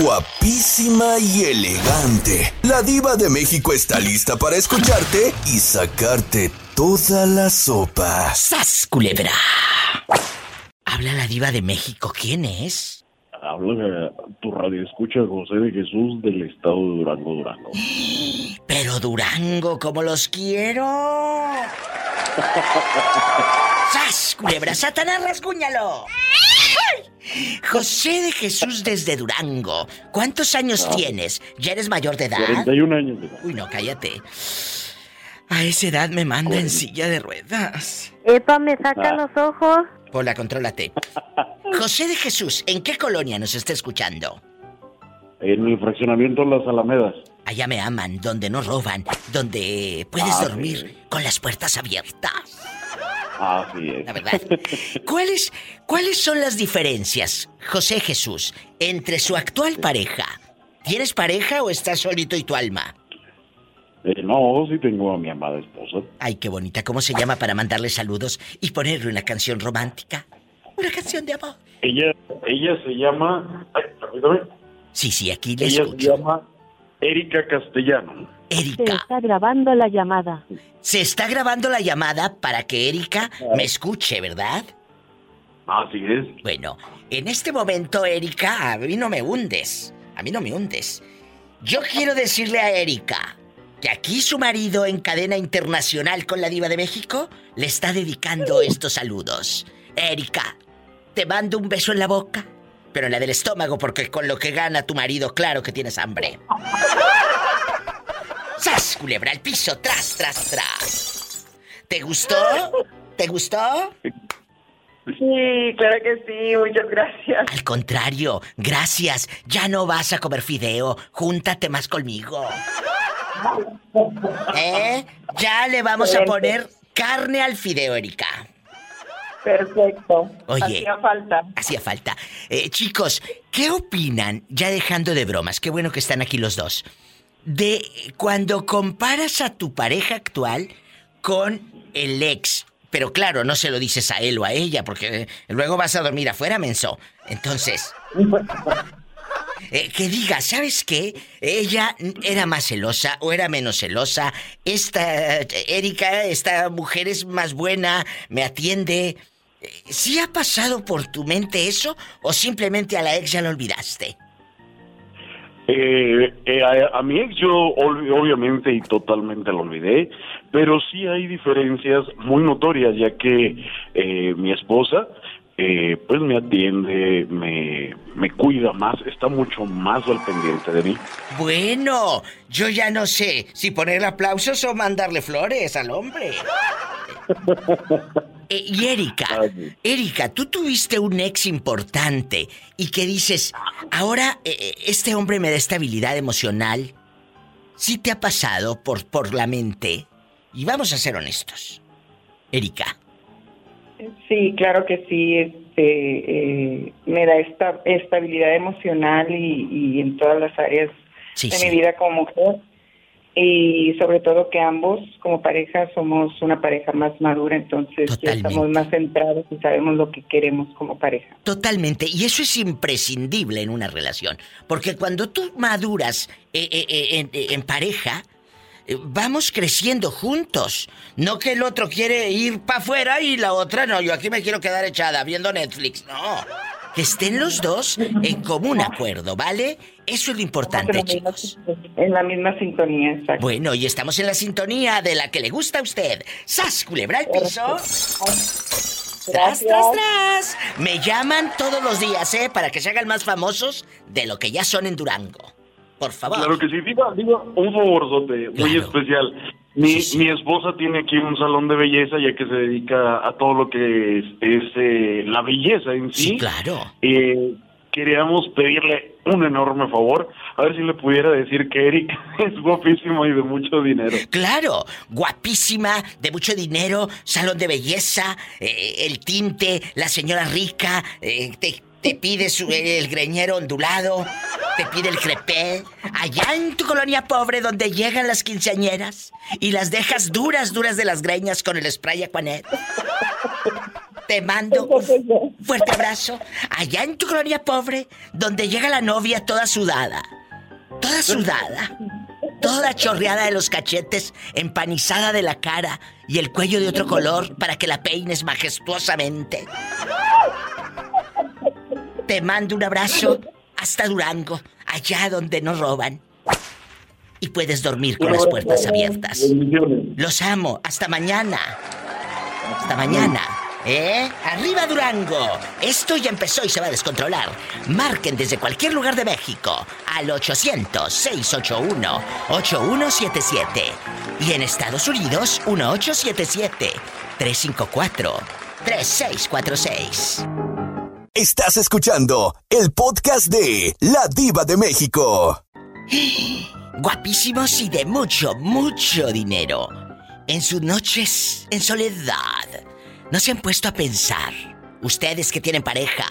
Guapísima y elegante. La diva de México está lista para escucharte y sacarte toda la sopa. ¡Sas, culebra! Habla la diva de México. ¿Quién es? Habla tu radio escucha José de Jesús del estado de Durango, Durango. Pero Durango, como los quiero. ¡Sas, culebra! ¡Satanás, rasguñalo! José de Jesús desde Durango. ¿Cuántos años Ah. tienes? ¿Ya eres mayor de edad? 41 años de edad. Uy, no, cállate. A esa edad me manda en silla de ruedas. Epa, me sacan Ah. los ojos. Pola, contrólate. José de Jesús, ¿en qué colonia nos está escuchando? En el fraccionamiento Las Alamedas. Allá me aman, donde no roban, donde puedes Ah, dormir sí. con las puertas abiertas. Así es. La verdad. ¿Cuáles, ¿Cuáles son las diferencias, José Jesús, entre su actual pareja? ¿Tienes pareja o estás solito y tu alma? Eh, no, sí tengo a mi amada esposa. Ay, qué bonita. ¿Cómo se llama para mandarle saludos y ponerle una canción romántica? Una canción de amor. Ella, ella se llama... Ay, permítame. Sí, sí, aquí le Ella se escucho. llama Erika Castellano. Se Erika. está grabando la llamada. Se está grabando la llamada para que Erika me escuche, ¿verdad? Así es. Bueno, en este momento, Erika, a mí no me hundes. A mí no me hundes. Yo quiero decirle a Erika que aquí su marido en cadena internacional con la diva de México le está dedicando estos saludos. Erika, te mando un beso en la boca, pero en la del estómago porque con lo que gana tu marido, claro que tienes hambre. ¡Sas, culebra al piso! ¡Tras, tras, tras! ¿Te gustó? ¿Te gustó? Sí, claro que sí, muchas gracias. Al contrario, gracias. Ya no vas a comer fideo. Júntate más conmigo. ¿Eh? Ya le vamos a poner carne al fideo, Erika. Perfecto. Oye. Hacía falta. Hacía falta. Eh, chicos, ¿qué opinan, ya dejando de bromas, qué bueno que están aquí los dos, de cuando comparas a tu pareja actual con el ex? Pero claro, no se lo dices a él o a ella, porque luego vas a dormir afuera, menso. Entonces, eh, que diga, ¿sabes qué? Ella era más celosa o era menos celosa. Esta, eh, Erika, esta mujer es más buena, me atiende. Eh, ¿Sí ha pasado por tu mente eso o simplemente a la ex ya la olvidaste? Eh, eh, a, a mi ex yo obviamente y totalmente lo olvidé, pero sí hay diferencias muy notorias, ya que eh, mi esposa eh, pues me atiende, me, me cuida más, está mucho más al pendiente de mí. Bueno, yo ya no sé si ponerle aplausos o mandarle flores al hombre. Eh, y Erika, Ay. Erika, tú tuviste un ex importante y que dices, ahora eh, eh, este hombre me da estabilidad emocional. ¿Sí te ha pasado por, por la mente? Y vamos a ser honestos. Erika, Sí, claro que sí. Este, eh, me da esta estabilidad emocional y, y en todas las áreas sí, de sí. mi vida como mujer. Y sobre todo que ambos como pareja somos una pareja más madura, entonces ya estamos más centrados y sabemos lo que queremos como pareja. Totalmente, y eso es imprescindible en una relación, porque cuando tú maduras eh, eh, eh, en, en pareja, vamos creciendo juntos. No que el otro quiere ir para afuera y la otra no, yo aquí me quiero quedar echada viendo Netflix. No, que estén los dos en común acuerdo, ¿vale? Eso es lo importante, En misma- chicos. En la misma sintonía, exacto. Bueno, y estamos en la sintonía de la que le gusta a usted. ¡Sas, culebra al piso! ¡Tras, Gracias. tras, tras! Me llaman todos los días, ¿eh? Para que se hagan más famosos de lo que ya son en Durango. Por favor. Claro que sí, diga, diga un favorzote muy Claro. especial. Mi, Sí, sí. mi esposa tiene aquí un salón de belleza ya que se dedica a todo lo que es, es, eh, la belleza en sí. Sí, claro. Eh, queríamos pedirle un enorme favor, a ver si le pudiera decir que Eric es guapísimo y de mucho dinero. Claro, guapísima, de mucho dinero, salón de belleza, eh, el tinte, la señora rica, eh, te, te pide su- el greñero ondulado, te pide el crepé. Allá en tu colonia pobre donde llegan las quinceañeras y las dejas duras, duras de las greñas con el spray Aquanet. Te mando un fuerte abrazo allá en tu colonia pobre, donde llega la novia toda sudada. Toda sudada. Toda chorreada de los cachetes, empanizada de la cara y el cuello de otro color para que la peines majestuosamente. Te mando un abrazo hasta Durango, allá donde no roban. Y puedes dormir con las puertas abiertas. Los amo. Hasta mañana. Hasta mañana. ¿Eh? ¡Arriba Durango! Esto ya empezó y se va a descontrolar. Marquen desde cualquier lugar de México al 800-681-8177. Y en Estados Unidos, 1877-354-3646. Estás escuchando el podcast de La Diva de México. Guapísimos y de mucho, mucho dinero. En sus noches en soledad. ¿No se han puesto a pensar? Ustedes que tienen pareja.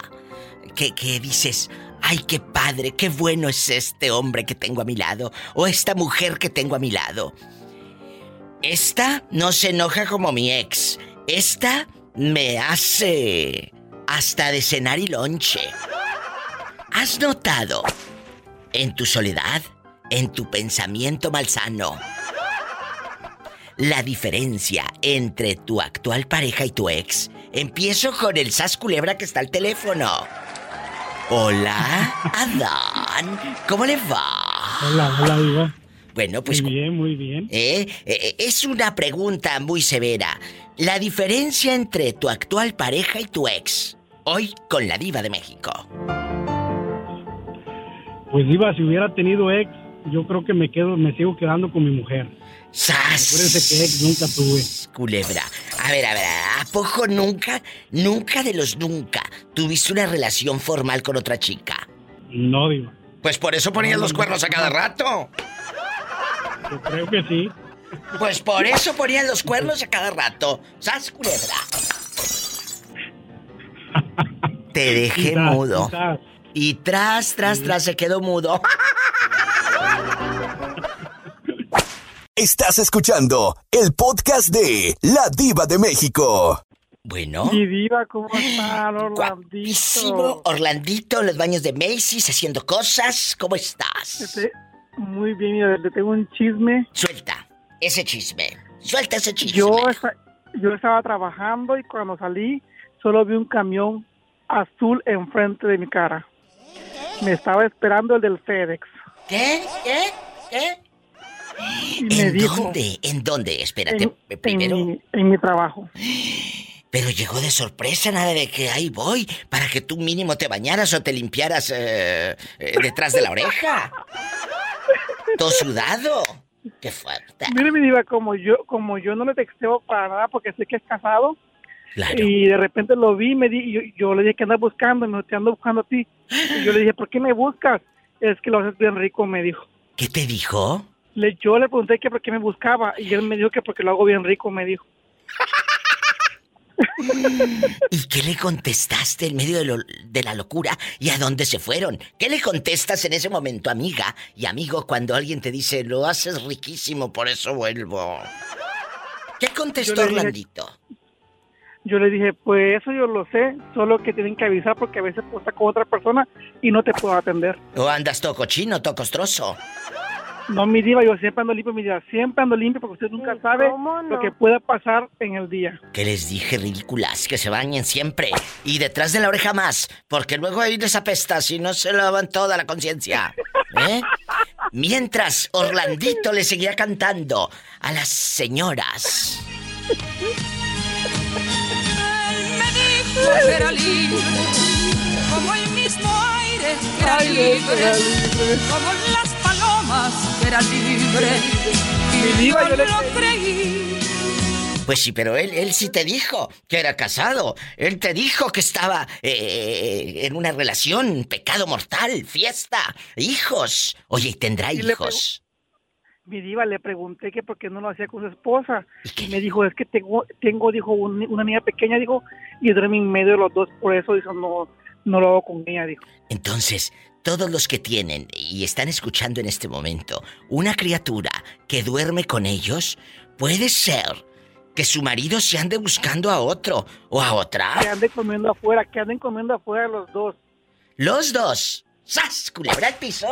Que, que dices, ay, qué padre, qué bueno es este hombre que tengo a mi lado. O esta mujer que tengo a mi lado. Esta no se enoja como mi ex. Esta me hace hasta de cenar y lonche. ¿Has notado en tu soledad, en tu pensamiento malsano, la diferencia entre tu actual pareja y tu ex? Empiezo con el sas culebra que está al teléfono. Hola, Adán. ¿Cómo le va? Hola, hola, Diva. Bueno, pues Muy bien, muy bien. ¿Eh? Eh, Es una pregunta muy severa. La diferencia entre tu actual pareja y tu ex. Hoy con la diva de México. Pues Diva, si hubiera tenido ex, yo creo que me quedo, me sigo quedando con mi mujer. ¡Sas! Acuérdense que ex nunca tuve. Culebra. A ver, a ver, ¿a poco nunca, nunca de los nunca tuviste una relación formal con otra chica? No, Diva. Pues por eso ponías los cuernos a cada rato. Yo creo que sí. Pues por eso ponías los cuernos a cada rato. ¡Sas, culebra! Te dejé Quizás, mudo. quizás. Y tras, tras, tras se quedó mudo. Estás escuchando el podcast de La Diva de México. Bueno. Mi diva, ¿cómo están, Guapísimo Orlandito? Orlandito en los baños de Macy's haciendo cosas. ¿Cómo estás? Muy bien, mira, le tengo un chisme. Suelta ese chisme. Suelta ese chisme. Yo, yo estaba trabajando y cuando salí solo vi un camión azul enfrente de mi cara. Me estaba esperando el del FedEx ¿Qué? ¿Qué? ¿Qué? y me ¿En dijo dónde? ¿En dónde? Espérate, en, en primero. mi, en mi trabajo. Pero llegó de sorpresa, nada de que ahí voy, para que tú mínimo te bañaras o te limpiaras eh, eh, detrás de la oreja. Todo sudado. Qué fuerte. Mire, mi diva, como yo, como yo no le texteo para nada porque sé que es casado Claro. y de repente lo vi, me di, y yo, yo le dije que andas buscando, me te ando buscando a ti. Y yo le dije, ¿por qué me buscas? Es que lo haces bien rico, me dijo. ¿Qué te dijo? Le, yo le pregunté que por qué me buscaba y él me dijo que porque lo hago bien rico, me dijo. ¿Y qué le contestaste en medio de, lo- de la locura? ¿Y a dónde se fueron? ¿Qué le contestas en ese momento, amiga y amigo, cuando alguien te dice, lo haces riquísimo, por eso vuelvo? ¿Qué contestó Orlandito? Yo le dije, pues eso yo lo sé, solo que tienen que avisar porque a veces puedo estar con otra persona y no te puedo atender. ¿O andas todo cochino, todo costroso? No, mi diva, yo siempre ando limpio, mi diva, siempre ando limpio porque usted nunca sabe ¿cómo no? lo que pueda pasar en el día. Que les dije, ridículas, que se bañen siempre. Y detrás de la oreja más, porque luego ahí les apesta si no se lavan toda la conciencia. ¿Eh? Mientras Orlandito le seguía cantando a las señoras. Era libre, como el mismo aire que era libre, como las palomas que era libre. Y yo lo creí. Pues sí, pero él, él sí te dijo que era casado. Él te dijo que estaba eh, en una relación, pecado mortal, fiesta, hijos. Oye, ¿y tendrá Y le hijos? Mi diva, le pregunté que por qué no lo hacía con su esposa. ¿Y me dijo, es que tengo, tengo dijo, un- una niña pequeña, dijo, y duerme en medio de los dos, por eso, dijo, no, no lo hago con ella, dijo. Entonces, todos los que tienen y están escuchando en este momento una criatura que duerme con ellos, puede ser que su marido se ande buscando a otro o a otra. Que anden comiendo afuera, que anden comiendo afuera los dos. Los dos. ¡Sas! Culebra al piso.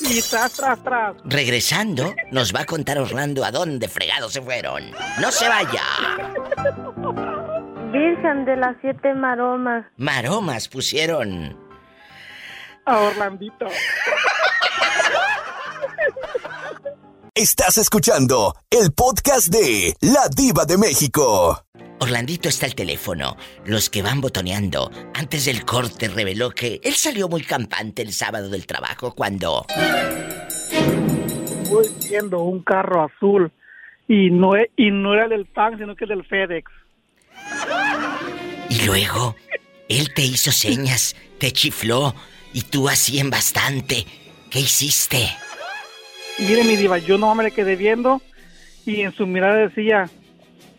Y tras, tras, tras. Regresando, nos va a contar Orlando a dónde fregados se fueron. ¡No se vaya! Virgen de las siete maromas. Maromas pusieron. A Orlandito. Estás escuchando el podcast de La Diva de México. Orlandito está el teléfono. Los que van botoneando. Antes del corte reveló que él salió muy campante el sábado del trabajo cuando... Voy viendo un carro azul y no, e- y no era del PAN, sino que del FedEx. Y luego, él te hizo señas, te chifló y tú así en bastante. ¿Qué hiciste? Mire, mi diva, yo no me le quedé viendo y en su mirada decía,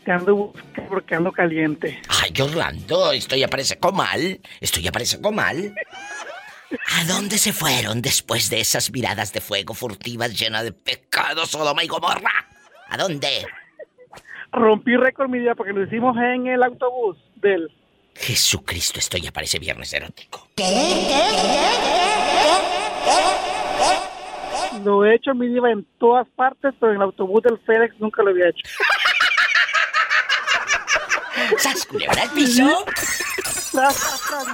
te ando buscando porque ando caliente. Ay, Orlando, esto ya parece comal. Esto ya parece comal. ¿A dónde se fueron después de esas miradas de fuego furtivas llenas de pecado, Sodoma y Gomorra? ¿A dónde? Rompí récord, mi diva, porque lo hicimos en el autobús del... Jesucristo, esto ya parece viernes erótico. Lo he hecho, mi diva, en todas partes, pero en el autobús del FedEx nunca lo había hecho. ¿Sas culebra al piso?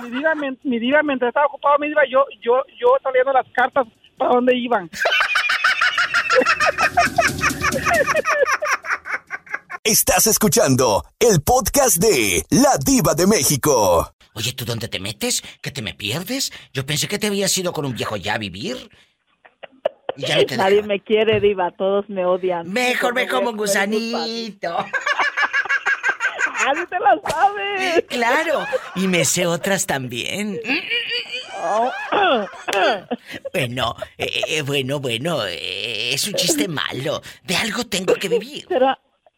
Mi diva, mi diva, mientras estaba ocupado, mi diva, yo, yo, yo estaba leyendo las cartas para dónde iban. Estás escuchando el podcast de La Diva de México. Oye, ¿tú dónde te metes? ¿Que te me pierdes? Yo pensé que te habías ido con un viejo ya a vivir. Y ya no te Nadie me quiere, diva, todos me odian. Mejor me como un gusanito. ¡Ah, te la sabes! Claro, y me sé otras también. Oh. Bueno, eh, eh, bueno, bueno, eh, es un chiste malo. De algo tengo que vivir. Pero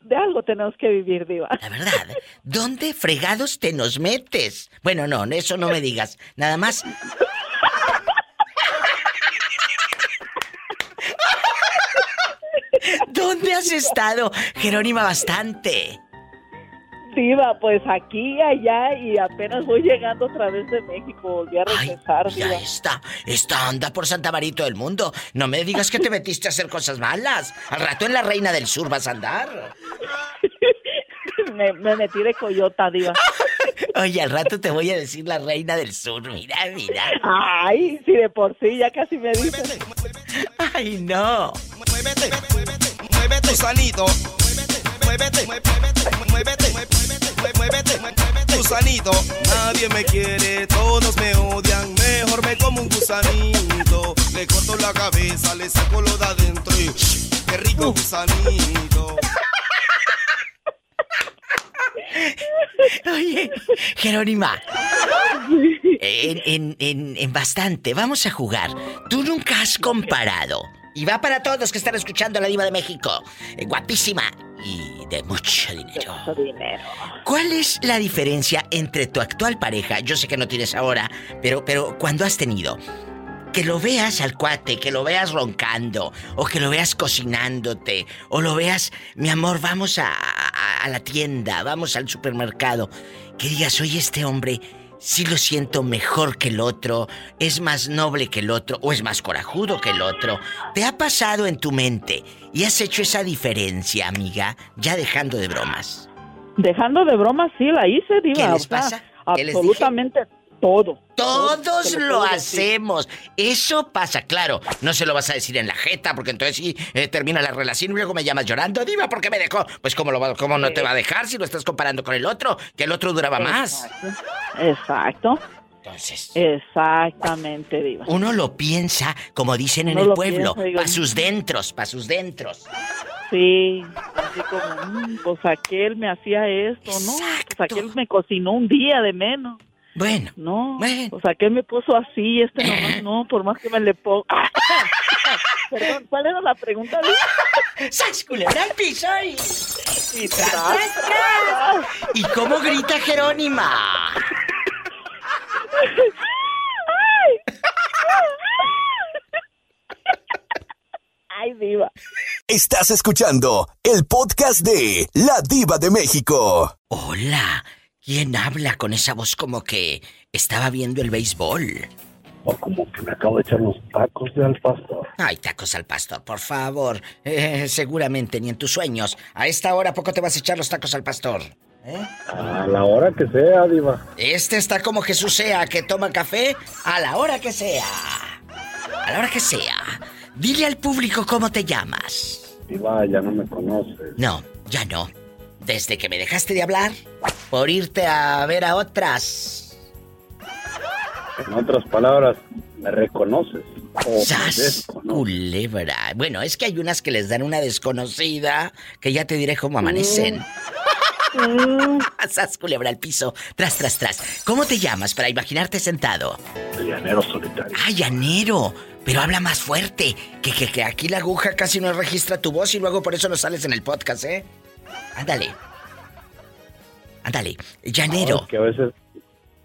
de algo tenemos que vivir, diva. La verdad, ¿dónde fregados te nos metes? Bueno, no, eso no me digas. Nada más. ¿Dónde has estado, Jerónima, bastante? Diva, pues aquí, allá y apenas voy llegando otra vez de México. Volví a Ay, regresar, ya diva. está. Esta anda por Santa Marito del Mundo. No me digas que te metiste a hacer cosas malas. Al rato en la Reina del Sur vas a andar. me, me metí de coyota, diva. Oye, al rato te voy a decir la Reina del Sur. Mira, mira. Ay, si de por sí ya casi me dicen. Ay, no. Muévete, muévete, gusanito. Muévete, muévete, muévete, muévete, muévete, gusanito. Nadie me quiere, todos me odian. Mejor me como un gusanito. Le corto la cabeza, le saco lo de adentro y qué rico gusanito. Oye, Jerónima. En, en, en, en bastante, vamos a jugar. Tú nunca has comparado. Y va para todos que están escuchando a la Diva de México. eh, guapísima y de mucho dinero. Mucho dinero. ¿Cuál es la diferencia entre tu actual pareja? Yo sé que no tienes ahora, pero, pero cuando has tenido. Que lo veas al cuate, que lo veas roncando, o que lo veas cocinándote, o lo veas, mi amor, vamos a, a- a la tienda, vamos al supermercado. Que digas, oye, este hombre sí lo siento mejor que el otro, es más noble que el otro, o es más corajudo que el otro. ¿Te ha pasado en tu mente y has hecho esa diferencia, amiga? Ya dejando de bromas. Dejando de broma, sí la hice, diva. ¿Qué les o sea, pasa? Absolutamente todo. Todos lo decir. hacemos. Eso pasa, claro. No se lo vas a decir en la jeta, porque entonces sí eh, termina la relación y luego me llamas llorando. Diva, ¿por qué me dejó? Pues cómo, lo, va- cómo no te va a dejar si lo estás comparando con el otro, que el otro duraba más. Exacto. Entonces, Exactamente, diva. uno lo piensa, como dicen en el lo pueblo, para sus dentros, para sus dentros. Sí, así como, mm, pues aquel me hacía esto, ¿no? Exacto. Pues aquel me cocinó un día de menos. Bueno, No, Bueno. pues aquel me puso así, este nomás no, por más que me le ponga. Perdón, ¿cuál era la pregunta? ¡sas al piso y... Y tras, tras, tras, tras! ¿Y cómo grita Jerónima? Ay, diva. Estás escuchando el podcast de La Diva de México. Hola, ¿quién habla con esa voz como que estaba viendo el béisbol? O como que me acabo de echar los tacos de al pastor. Ay, tacos al pastor, por favor. Eh, seguramente ni en tus sueños. A esta hora poco te vas a echar los tacos al pastor. ¿Eh? A la hora que sea, Diva. Este está como Jesús sea, que toma café a la hora que sea. A la hora que sea. Dile al público cómo te llamas. Diva, ya no me conoces. No, ya no. Desde que me dejaste de hablar, por irte a ver a otras. En otras palabras, me reconoces. O ¡Sas! Culebra. Bueno, es que hay unas que les dan una desconocida, que ya te diré cómo amanecen. ¡Sas! Culebra al piso. Tras, tras, tras. ¿Cómo te llamas para imaginarte sentado? Llanero solitario. ¡Ah, llanero! Pero habla más fuerte. Que, que, que aquí la aguja casi no registra tu voz y luego por eso no sales en el podcast, ¿eh? Ándale. Ándale. Llanero. Es que a veces,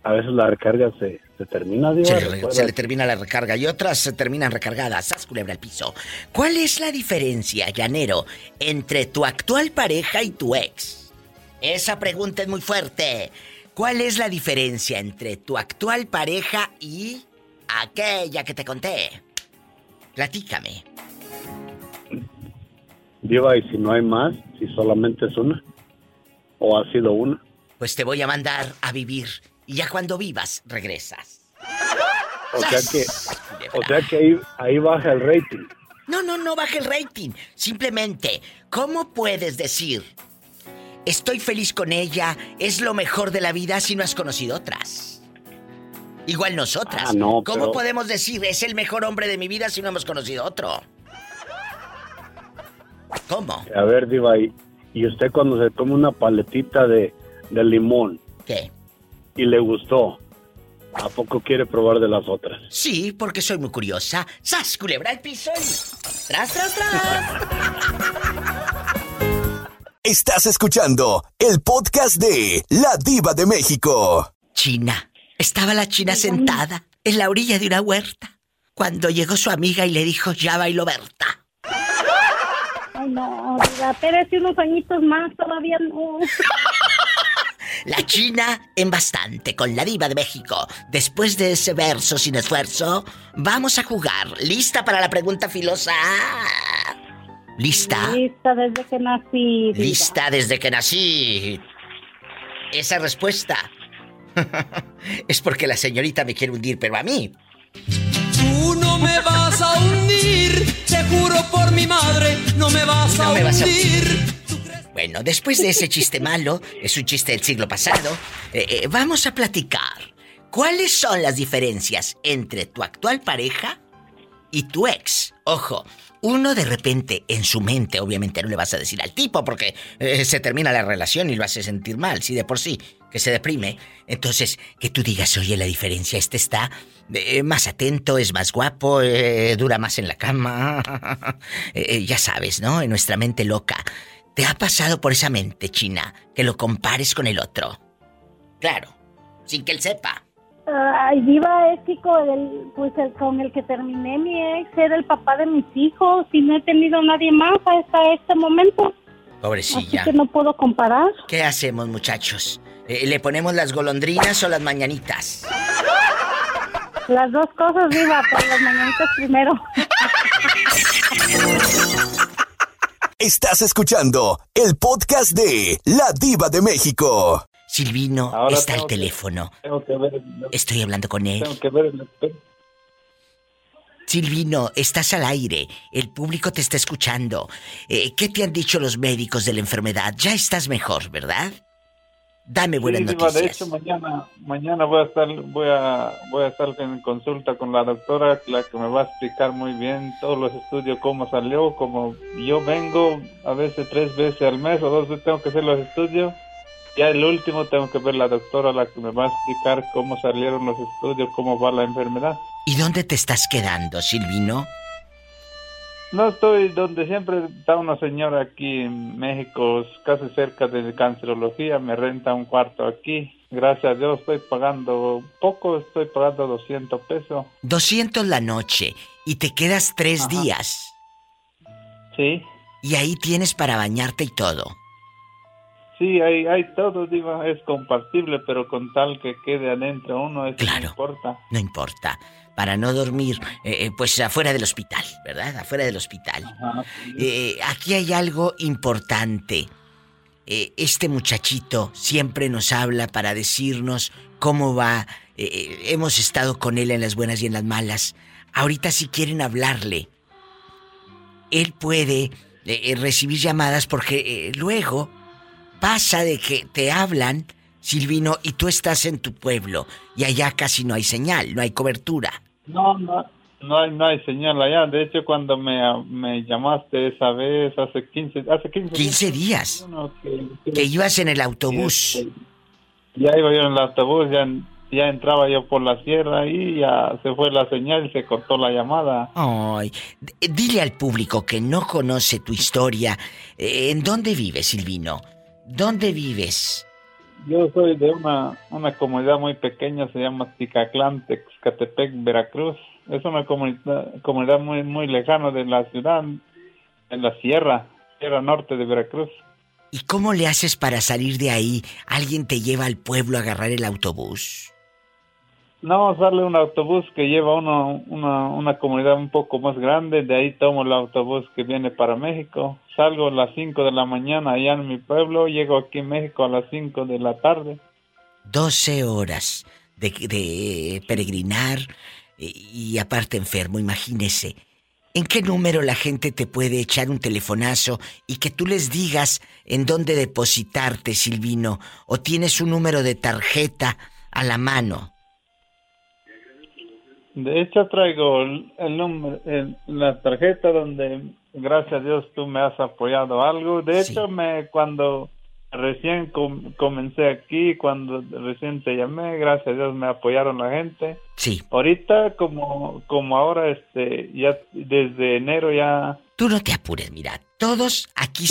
a veces la recarga se, se termina, Diva. Se le, se le termina la recarga y otras se terminan recargadas. ¡Sas, culebra al piso! ¿Cuál es la diferencia, llanero, entre tu actual pareja y tu ex? Esa pregunta es muy fuerte. ¿Cuál es la diferencia entre tu actual pareja y aquella que te conté? Platícame. Diva, y si no hay más, si solamente es una. O ha sido una. Pues te voy a mandar a vivir y ya cuando vivas regresas. O sea que, o sea que ahí, ahí baja el rating. No, no, no baje el rating. Simplemente, ¿cómo puedes decir, estoy feliz con ella, es lo mejor de la vida si no has conocido otras? Igual nosotras. Ah, no, ¿Cómo pero- podemos decir, es el mejor hombre de mi vida si no hemos conocido otro? ¿Cómo? A ver, Diva, y usted cuando se toma una paletita de, de limón ¿Qué? y le gustó, ¿a poco quiere probar de las otras? Sí, porque soy muy curiosa. ¡Sas, culebra el piso! y ¡Tras, tras, tras! Estás escuchando el podcast de La Diva de México. China. Estaba la china sentada en la orilla de una huerta cuando llegó su amiga y le dijo, ya bailó Berta. Ay, no, diva, espérese unos añitos más, todavía no. La China en bastante con la diva de México. Después de ese verso sin esfuerzo, vamos a jugar. ¿Lista para la pregunta filosa? ¿Lista? Lista desde que nací. diva. Lista desde que nací. Esa respuesta es porque la señorita me quiere hundir, pero a mí. Tú no me vas a hundir, te juro por mi madre, no me vas a No me vas a hundir. Bueno, después de ese chiste malo, es un chiste del siglo pasado, eh, eh, vamos a platicar. ¿Cuáles son las diferencias entre tu actual pareja y tu ex? Ojo, uno de repente en su mente, obviamente no le vas a decir al tipo porque eh, se termina la relación y lo hace sentir mal, si de por sí, que se deprime. Entonces, que tú digas, oye, la diferencia, este está eh, más atento, es más guapo, eh, dura más en la cama. Ya sabes, ¿no? En nuestra mente loca. ¿Te ha pasado por esa mente, China, que lo compares con el otro? Claro, sin que él sepa. Ay, diva, es que con el, pues el, con el que terminé mi ex era el papá de mis hijos y no he tenido nadie más hasta este momento. Así Pobrecilla. que no puedo comparar. ¿Qué hacemos, muchachos? Eh, ¿Le ponemos las golondrinas o las mañanitas? Las dos cosas, diva, pero las mañanitas primero. Estás escuchando el podcast de La Diva de México. Silvino Ahora está al que- teléfono. Tengo que ver, Estoy hablando con él. tengo que ver el. Silvino, estás al aire. El público te está escuchando. Eh, ¿Qué te han dicho los médicos de la enfermedad? Ya estás mejor, ¿verdad? Dame buenas Sí, noticias. de hecho mañana mañana voy a estar voy a voy a estar en consulta con la doctora la que me va a explicar muy bien todos los estudios cómo salió como yo vengo a veces tres veces al mes o dos veces tengo que hacer los estudios ya el último tengo que ver la doctora la que me va a explicar cómo salieron los estudios cómo va la enfermedad ¿Y dónde te estás quedando, Silvino? No estoy donde siempre está una señora aquí en México, casi cerca de cancerología, me renta un cuarto aquí. Gracias a Dios estoy pagando poco, estoy pagando 200 pesos. 200 la noche y te quedas tres días. Sí. Y ahí tienes para bañarte y todo. Sí, hay, hay todo, Diva, es compartible, pero con tal que quede adentro uno, eso no importa. No importa. Para no dormir, eh, eh, pues afuera del hospital, ¿verdad? Afuera del hospital. Eh, aquí hay algo importante. este muchachito siempre nos habla para decirnos cómo va. hemos estado con él en las buenas y en las malas. Ahorita si quieren hablarle, él puede recibir llamadas porque luego pasa de que te hablan, Silvino, y tú estás en tu pueblo y allá casi no hay señal, no hay cobertura. No, no, no hay, no hay señal allá. De hecho, cuando me, me llamaste esa vez, hace 15, hace 15, 15 días, que, ibas en el autobús. Este, ya iba yo en el autobús, ya, ya entraba yo por la sierra y ya se fue la señal y se cortó la llamada. Ay, dile al público que no conoce tu historia, eh, ¿en dónde vives, Silvino? ¿Dónde vives? Yo soy de una, una comunidad muy pequeña, se llama Ticaclán, Texcatepec, Veracruz. Es una comunidad, comunidad muy, muy lejana de la ciudad, en la sierra, sierra norte de Veracruz. ¿Y cómo le haces para salir de ahí? ¿Alguien te lleva al pueblo a agarrar el autobús? No, sale un autobús que lleva uno, una, una comunidad un poco más grande, de ahí tomo el autobús que viene para México. Salgo a las 5 de la mañana allá en mi pueblo, llego aquí en México a las 5 de la tarde. 12 horas de, de peregrinar y, y aparte enfermo, imagínese. ¿En qué número la gente te puede echar un telefonazo y que tú les digas en dónde depositarte, Silvino? ¿O tienes un número de tarjeta a la mano? De hecho, traigo el, número, la tarjeta donde, gracias a Dios, tú me has apoyado algo. De hecho, me cuando recién comencé aquí, cuando recién te llamé, gracias a Dios me apoyaron la gente. Sí. Ahorita, como, como ahora, este, ya desde enero ya Tú no te apures, mira, todos aquí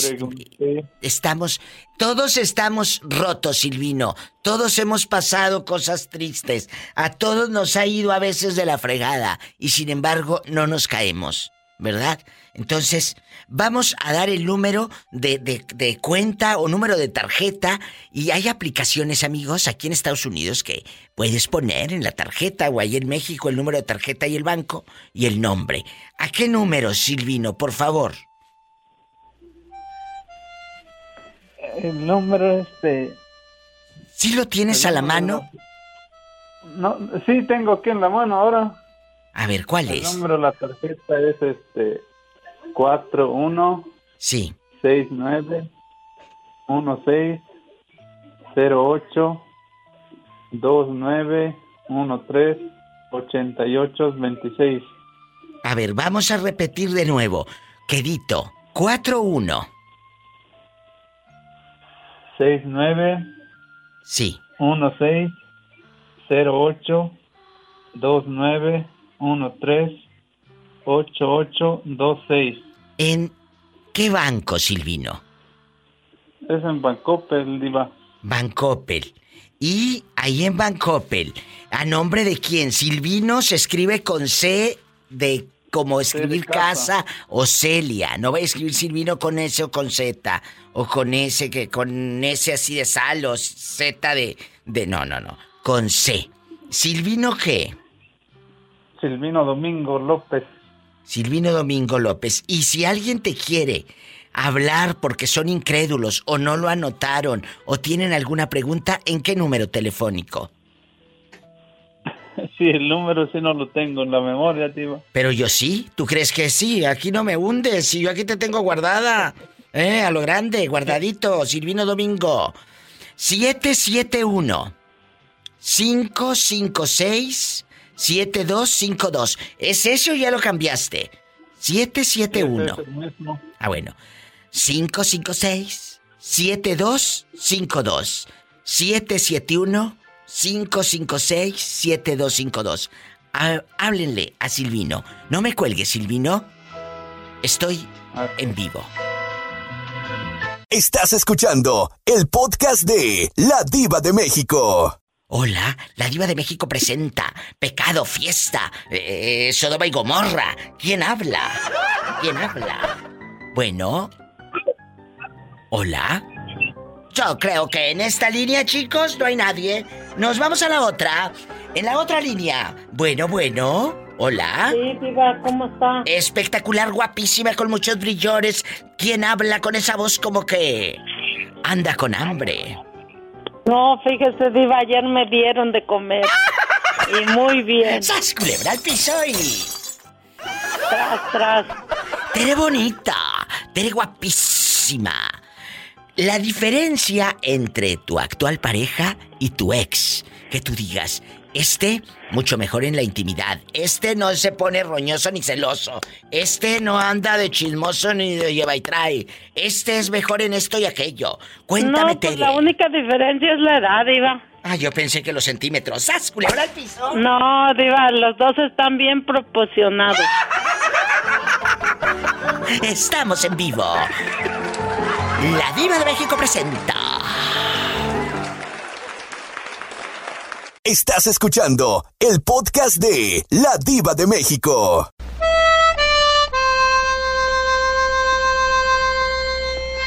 estamos, todos estamos rotos, Silvino. Todos hemos pasado cosas tristes. A todos nos ha ido a veces de la fregada y sin embargo no nos caemos, ¿verdad? Entonces, vamos a dar el número de, de, cuenta o número de tarjeta y hay aplicaciones, amigos, aquí en Estados Unidos que puedes poner en la tarjeta o ahí en México el número de tarjeta y el banco y el nombre. ¿A qué número, Silvino, por favor? El número este... ¿Sí lo tienes a la mano? No, sí tengo aquí en la mano ahora. A ver, ¿cuál es? El número de la tarjeta es este 41 Sí. 69 16 08 29 13 88 26 a ver, vamos a repetir de nuevo. Quedito, 4-1. 6-9. Sí. 1-6. 0-8. 2-9. 1-3. 8-8. 2-6. ¿En qué banco, Silvino? Es en Bancopel, Diva. Bancopel. Y ahí en Bancopel, ¿a nombre de quién? Silvino se escribe con C de como escribir casa. o Celia. No voy a escribir Silvino con S o con Z. O con S, que con S así de sal o Z de. de no, no, no. Con C. ¿Silvino qué? Silvino Domingo López. Silvino Domingo López. Y si alguien te quiere hablar porque son incrédulos o no lo anotaron o tienen alguna pregunta, ¿en qué número telefónico? Sí, el número sí no lo tengo en la memoria, tío. Pero yo sí. ¿Tú crees que sí? Aquí no me hundes. Si yo aquí te tengo guardada. Eh, a lo grande, guardadito. Silvino Domingo. 771 556 7252. ¿Es eso o ya lo cambiaste? 771. Ah, bueno. 556 7252. 771 556-7252. Háblenle a Silvino. No me cuelgue, Silvino. Estoy en vivo. Estás escuchando el podcast de La Diva de México. Hola, la Diva de México presenta Pecado, Fiesta, eh, Sodoma y Gomorra. ¿Quién habla? ¿Quién habla? Bueno. Hola. Yo creo que en esta línea, chicos, no hay nadie. Nos vamos a la otra. En la otra línea. Bueno, bueno. Hola. Sí, Diva, ¿cómo está? Espectacular, guapísima, con muchos brillores. ¿Quién habla con esa voz como que anda con hambre? No, fíjese, Diva, ayer me dieron de comer. y muy bien. ¡Sas, culebra al piso y... Tras, tras. Tere bonita, Tere guapísima. La diferencia entre tu actual pareja y tu ex, que tú digas, este mucho mejor en la intimidad, este no se pone roñoso ni celoso, este no anda de chismoso ni de lleva y trae, este es mejor en esto y aquello. Cuéntame, no, pues Tere. la única diferencia es la edad, Diva. Ah, yo pensé que los centímetros. ¡Sas, culebra al piso! No, Diva, los dos están bien proporcionados. Estamos en vivo. La Diva de México presenta. Estás escuchando el podcast de La Diva de México.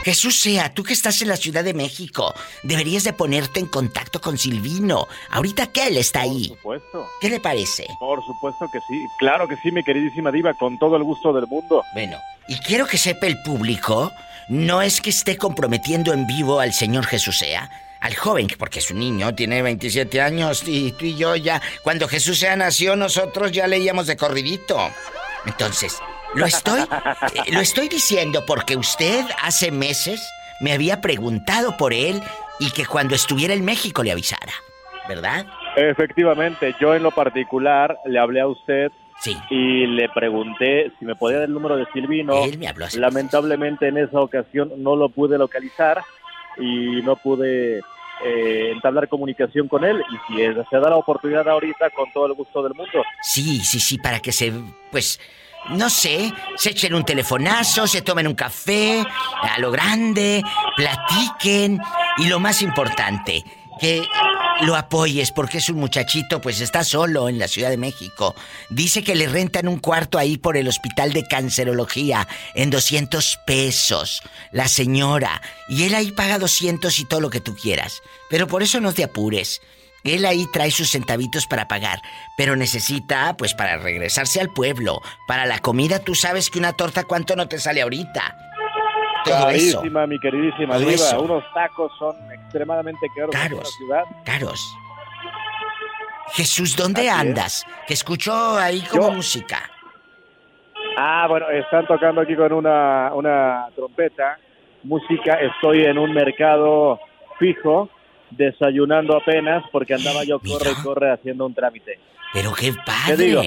Jesús sea, tú que estás en la Ciudad de México, deberías de ponerte en contacto con Silvino. Ahorita que él está ahí. Por supuesto. ¿Qué le parece? Por supuesto que sí. Claro que sí, mi queridísima diva, con todo el gusto del mundo. Bueno, y quiero que sepa el público, no es que esté comprometiendo en vivo al señor Jesús sea, al joven, porque es un niño, tiene 27 años y tú y yo ya, cuando Jesús sea nació, nosotros ya leíamos de corridito. Entonces, lo estoy, eh, lo estoy diciendo porque usted hace meses me había preguntado por él y que cuando estuviera en México le avisara, ¿verdad? Efectivamente, yo en lo particular le hablé a usted Sí. y le pregunté si me podía dar el número de Silvino. Él me habló Lamentablemente en esa ocasión no lo pude localizar y no pude eh, entablar comunicación con él. Y si se da la oportunidad ahorita, con todo el gusto del mundo. Sí, sí, sí, para que se, pues, no sé, se echen un telefonazo, se tomen un café, a lo grande, platiquen y lo más importante, que lo apoyes porque es un muchachito, pues está solo en la Ciudad de México. Dice que le rentan un cuarto ahí por el hospital de cancerología en 200 pesos, la señora, y él ahí paga 200 y todo lo que tú quieras. Pero por eso no te apures. Él ahí trae sus centavitos para pagar, pero necesita, pues, para regresarse al pueblo. Para la comida, tú sabes que una torta, ¿cuánto no te sale ahorita? Todo eso. Carísima, mi queridísima Todo diva. eso. Unos tacos son extremadamente caros, en Caros. la ciudad. Caros. Jesús, ¿dónde andas? Que escucho ahí como Yo- música. Ah, bueno, están tocando aquí con una, una trompeta, música. Estoy en un mercado fijo, desayunando apenas porque andaba yo corre y corre haciendo un trámite. Pero qué ¿Qué digo?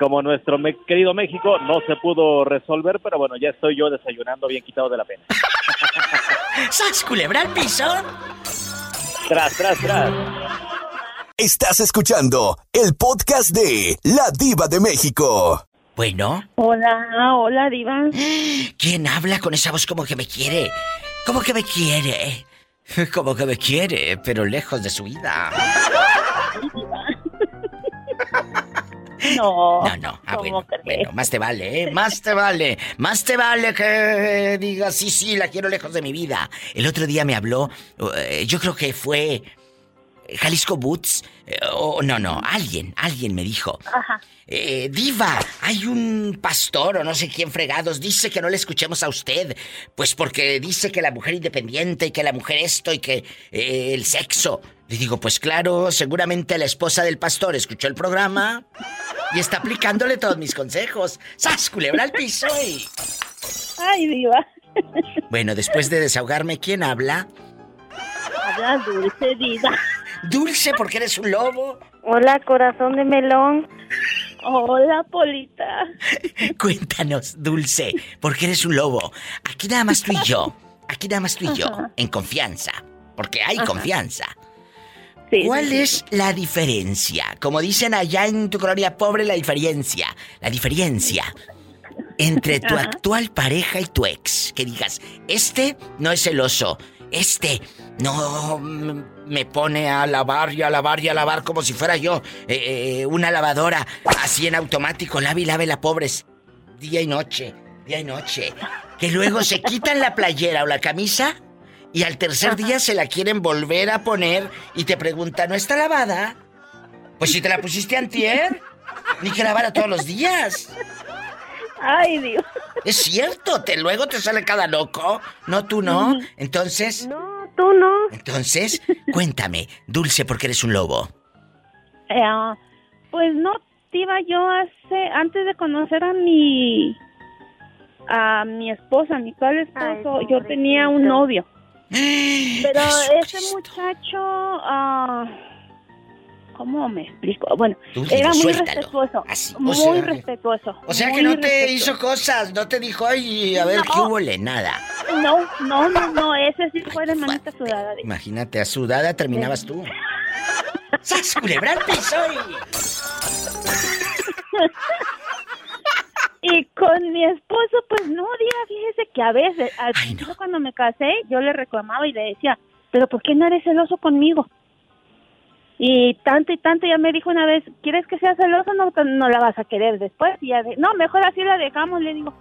Como nuestro me- querido México no se pudo resolver, pero bueno, ya estoy yo desayunando bien quitado de la pena. ¿Sas culebra al piso? Tras, tras, tras. Estás escuchando el podcast de La Diva de México. Bueno, Hola, hola, Diva. ¿quién habla con esa voz como que me quiere? ¿Cómo que me quiere? Como que me quiere, pero lejos de su vida. No. No, no. Ah, ¿cómo bueno, más te vale, ¿eh? Más te vale. Más te vale que digas, sí, sí, la quiero lejos de mi vida. El otro día me habló, eh, yo creo que fue Jalisco Boots, eh, o no, no, alguien, alguien me dijo. Ajá. Eh, diva, hay un pastor o no sé quién fregados, dice que no le escuchemos a usted, pues porque dice que la mujer independiente y que la mujer esto y que eh, el sexo. Le digo, pues claro, seguramente la esposa del pastor escuchó el programa y está aplicándole todos mis consejos. ¡Sas, culebra al piso! y- Ay, Diva. Bueno, después de desahogarme, ¿quién habla? Habla dulce, Diva. Dulce, porque eres un lobo. Hola, corazón de melón. Hola, Polita. Cuéntanos, Dulce, porque eres un lobo. Aquí nada más tú y yo. Aquí nada más tú y yo, Ajá. en confianza. Porque hay Ajá. confianza. Sí, ¿Cuál sí, sí. es la diferencia? Como dicen allá en tu colonia pobre, la diferencia. La diferencia entre tu Ajá. actual pareja y tu ex. Que digas, este no es celoso. Este no me pone a lavar y a lavar y a lavar como si fuera yo eh, eh, una lavadora así en automático. Lave y lave la pobre día y noche. día y noche. Que luego se quitan la playera o la camisa y al tercer día se la quieren volver a poner y te preguntan, ¿no está lavada? Pues si te la pusiste antier, ni que lavara todos los días. Ay, Dios. Es cierto, te luego te sale cada loco. No, tú no. Entonces. No, tú no. Entonces, cuéntame, Dulce, porque eres un lobo. Eh, pues no, iba yo hace, antes de conocer a mi, a mi esposa, a mi actual esposo, yo tenía un novio. Pero ese muchacho, ah, ¿cómo me explico? Bueno, Tú era muy suéltalo. respetuoso, Así, muy sea, respetuoso. O sea que no te hizo cosas, no te dijo, ay, a ver No. qué hubo, nada. No, no, no, no, ese sí fue de manita sudada. de- Imagínate, a sudada terminabas tú. ¡Sas, culebra al piso Y con mi esposo, pues no, diga, fíjese que a veces, al principio cuando me casé, yo le reclamaba y le decía, pero ¿por qué no eres celoso conmigo? Y tanto y tanto ya me dijo una vez, ¿quieres que sea celoso? No, no la vas a querer después. Y ya de, no, mejor así la dejamos, le digo.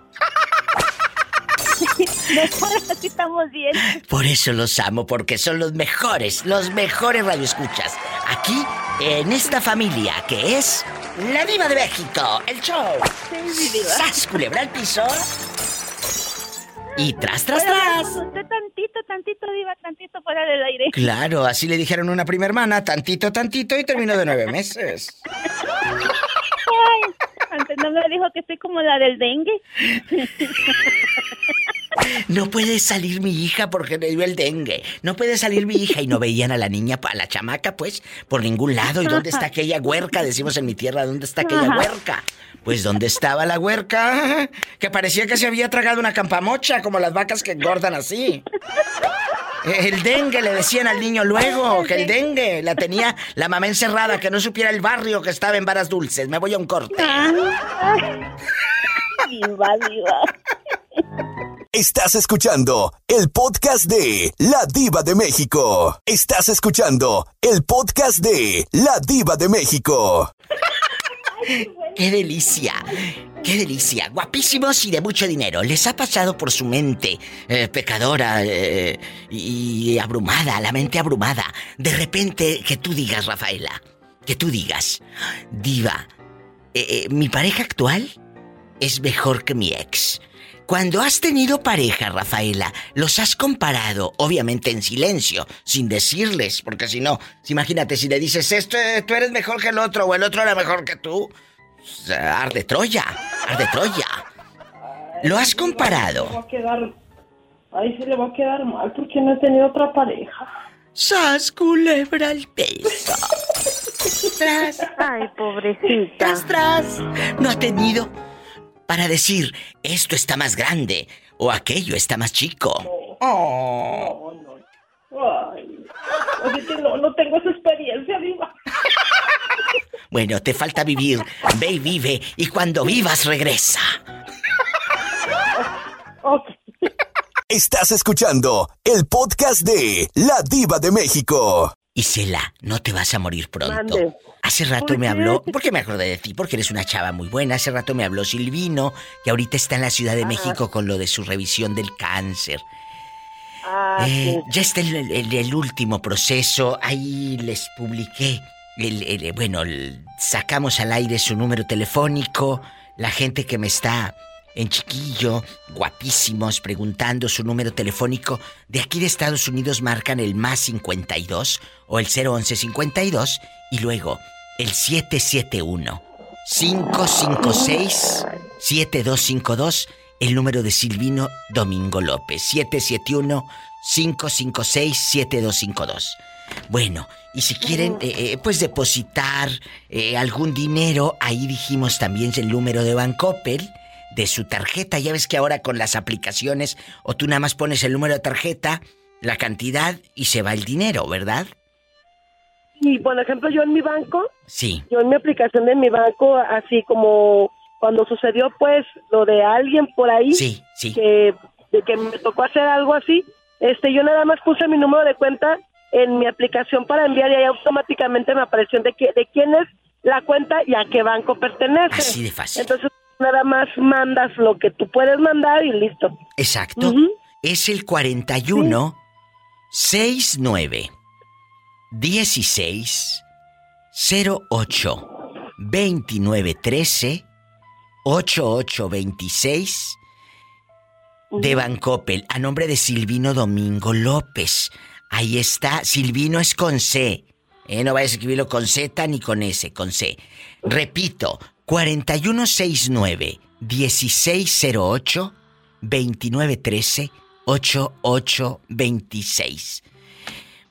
Mejor así estamos bien. Por eso los amo, porque son los mejores, los mejores radioescuchas. Aquí, en esta familia que es la Diva de México, el show. ¡Sas, culebra al piso! Y tras, tras, tras. Usted tantito, tantito, diva, tantito fuera del aire. Claro, así le dijeron a una prima hermana, tantito, tantito, y terminó de nueve meses. Ay, antes no me dijo que estoy como la del dengue. No puede salir mi hija porque le dio el dengue. No puede salir mi hija y no veían a la niña, a la chamaca, pues, por ningún lado. ¿Y dónde está aquella huerca? Decimos en mi tierra, ¿dónde está aquella Ajá. huerca? Pues, ¿dónde estaba la huerca? Que parecía que se había tragado una campamocha, como las vacas que engordan así. El dengue, le decían al niño luego, que el dengue la tenía la mamá encerrada, que no supiera el barrio que estaba en Varas Dulces. Me voy a un corte. Diva, diva. Estás escuchando el podcast de La Diva de México. Estás escuchando el podcast de La Diva de México. ¡Qué delicia! ¡Qué delicia! Guapísimos y de mucho dinero. ¿Les ha pasado por su mente eh, pecadora eh, y abrumada, la mente abrumada? De repente que tú digas, Rafaela, que tú digas, diva, eh, mi pareja actual es mejor que mi ex. Cuando has tenido pareja, Rafaela, los has comparado, obviamente en silencio, sin decirles, porque si no, imagínate, si le dices esto, tú eres mejor que el otro o el otro era mejor que tú, pues, arde Troya, arde Troya. ¿Lo has comparado? Ahí se le va a quedar mal porque no he tenido otra pareja. ¡Sas, culebra al peso! ¡Tras! ¡Ay, pobrecita! ¡Tras, tras! No ha tenido para decir, esto está más grande o aquello está más chico. Oh. Ay, así que no, no tengo esa experiencia, Diva. Bueno, te falta vivir. Ve y vive y cuando vivas regresa. Estás escuchando el podcast de La Diva de México. Isela, no te vas a morir pronto. Mande. Hace rato ¿Por me habló, porque me acordé de ti, porque eres una chava muy buena. Hace rato me habló Silvino, que ahorita está en la Ciudad de México con lo de su revisión del cáncer. Ah, Eh, sí. ya está el, el- el último proceso, ahí les publiqué. el- el- bueno, sacamos al aire su número telefónico. La gente que me está en chiquillo, guapísimos, preguntando su número telefónico. De aquí de Estados Unidos marcan el más 52 o el 011 52 y luego el 771 556 7252 el número de Silvino Domingo López, 771-556-7252. Bueno, y si quieren, eh, eh, pues depositar eh, algún dinero, ahí dijimos también el número de Bancoppel, de su tarjeta. Ya ves que ahora con las aplicaciones, o tú nada más pones el número de tarjeta, la cantidad y se va el dinero, ¿verdad? Y por ejemplo, yo en mi banco, Sí. yo en mi aplicación de mi banco, así como cuando sucedió pues lo de alguien por ahí, Sí, sí. que de que me tocó hacer algo así, este, yo nada más puse mi número de cuenta en mi aplicación para enviar y ahí automáticamente me apareció de que de quién es la cuenta y a qué banco pertenece. Así de fácil. Entonces nada más mandas lo que tú puedes mandar y listo. Exacto. Es el 41 69 16 08 29 13 8826 de Bancoppel a nombre de Silvino Domingo López. Ahí está, Silvino es con C. Eh, no vayas a escribirlo con Z ni con S, con C. Repito, 4169 1608 2913 8826.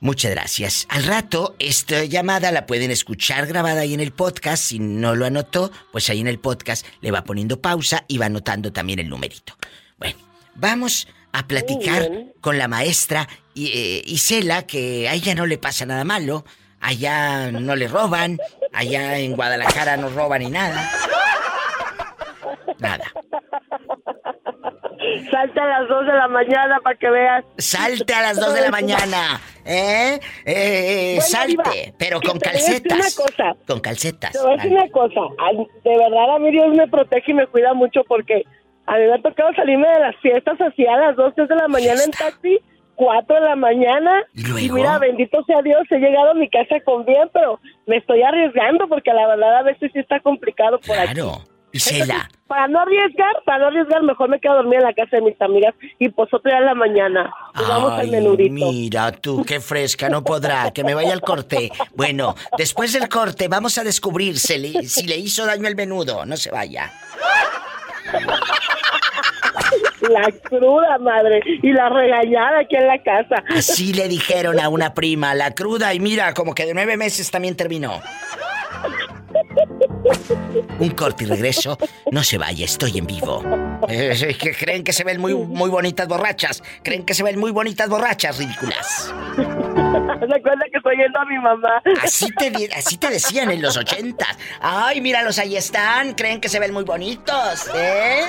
Muchas gracias. Al rato, esta llamada la pueden escuchar grabada ahí en el podcast. Si no lo anotó, pues ahí en el podcast le va poniendo pausa y va anotando también el numerito. Bueno, vamos a platicar con la maestra eh, Isela, que a ella no le pasa nada malo. Allá no le roban, allá en Guadalajara no roban ni nada. Nada. Salte a las 2 de la mañana para que veas. Salte a las 2 de la mañana. ¿Eh? eh, Bueno, salte, Diva, pero con calcetas. una cosa. Con calcetas. Te voy a decir una cosa. De verdad, a mí Dios me protege y me cuida mucho porque a mí me ha tocado salirme de las fiestas así a las 2, 3 de la mañana en taxi, 4 de la mañana. ¿Y mira, bendito sea Dios, he llegado a mi casa con bien, pero me estoy arriesgando porque la verdad a veces sí está complicado por aquí. Claro. Isela, Para no arriesgar, para no arriesgar, mejor me quedo dormida en la casa de mis amigas y pues otro día en la mañana. Y vamos al Ay, menudito. mira tú, qué fresca, no podrá, que me vaya al corte. Bueno, después del corte vamos a descubrir si le, si le hizo daño el menudo. No se vaya. La cruda, madre, y la regañada aquí en la casa. Así le dijeron a una prima, la cruda, y mira, como que de nueve meses también terminó. Un corte y regreso. No se vaya, estoy en vivo. Eh, Es que creen que se ven muy, muy bonitas borrachas. Creen que se ven muy bonitas borrachas, ridículas. Recuerda que estoy yendo a mi mamá. Así te, así te decían en los ochentas. Ay, míralos, ahí están. Creen que se ven muy bonitos, ¿eh?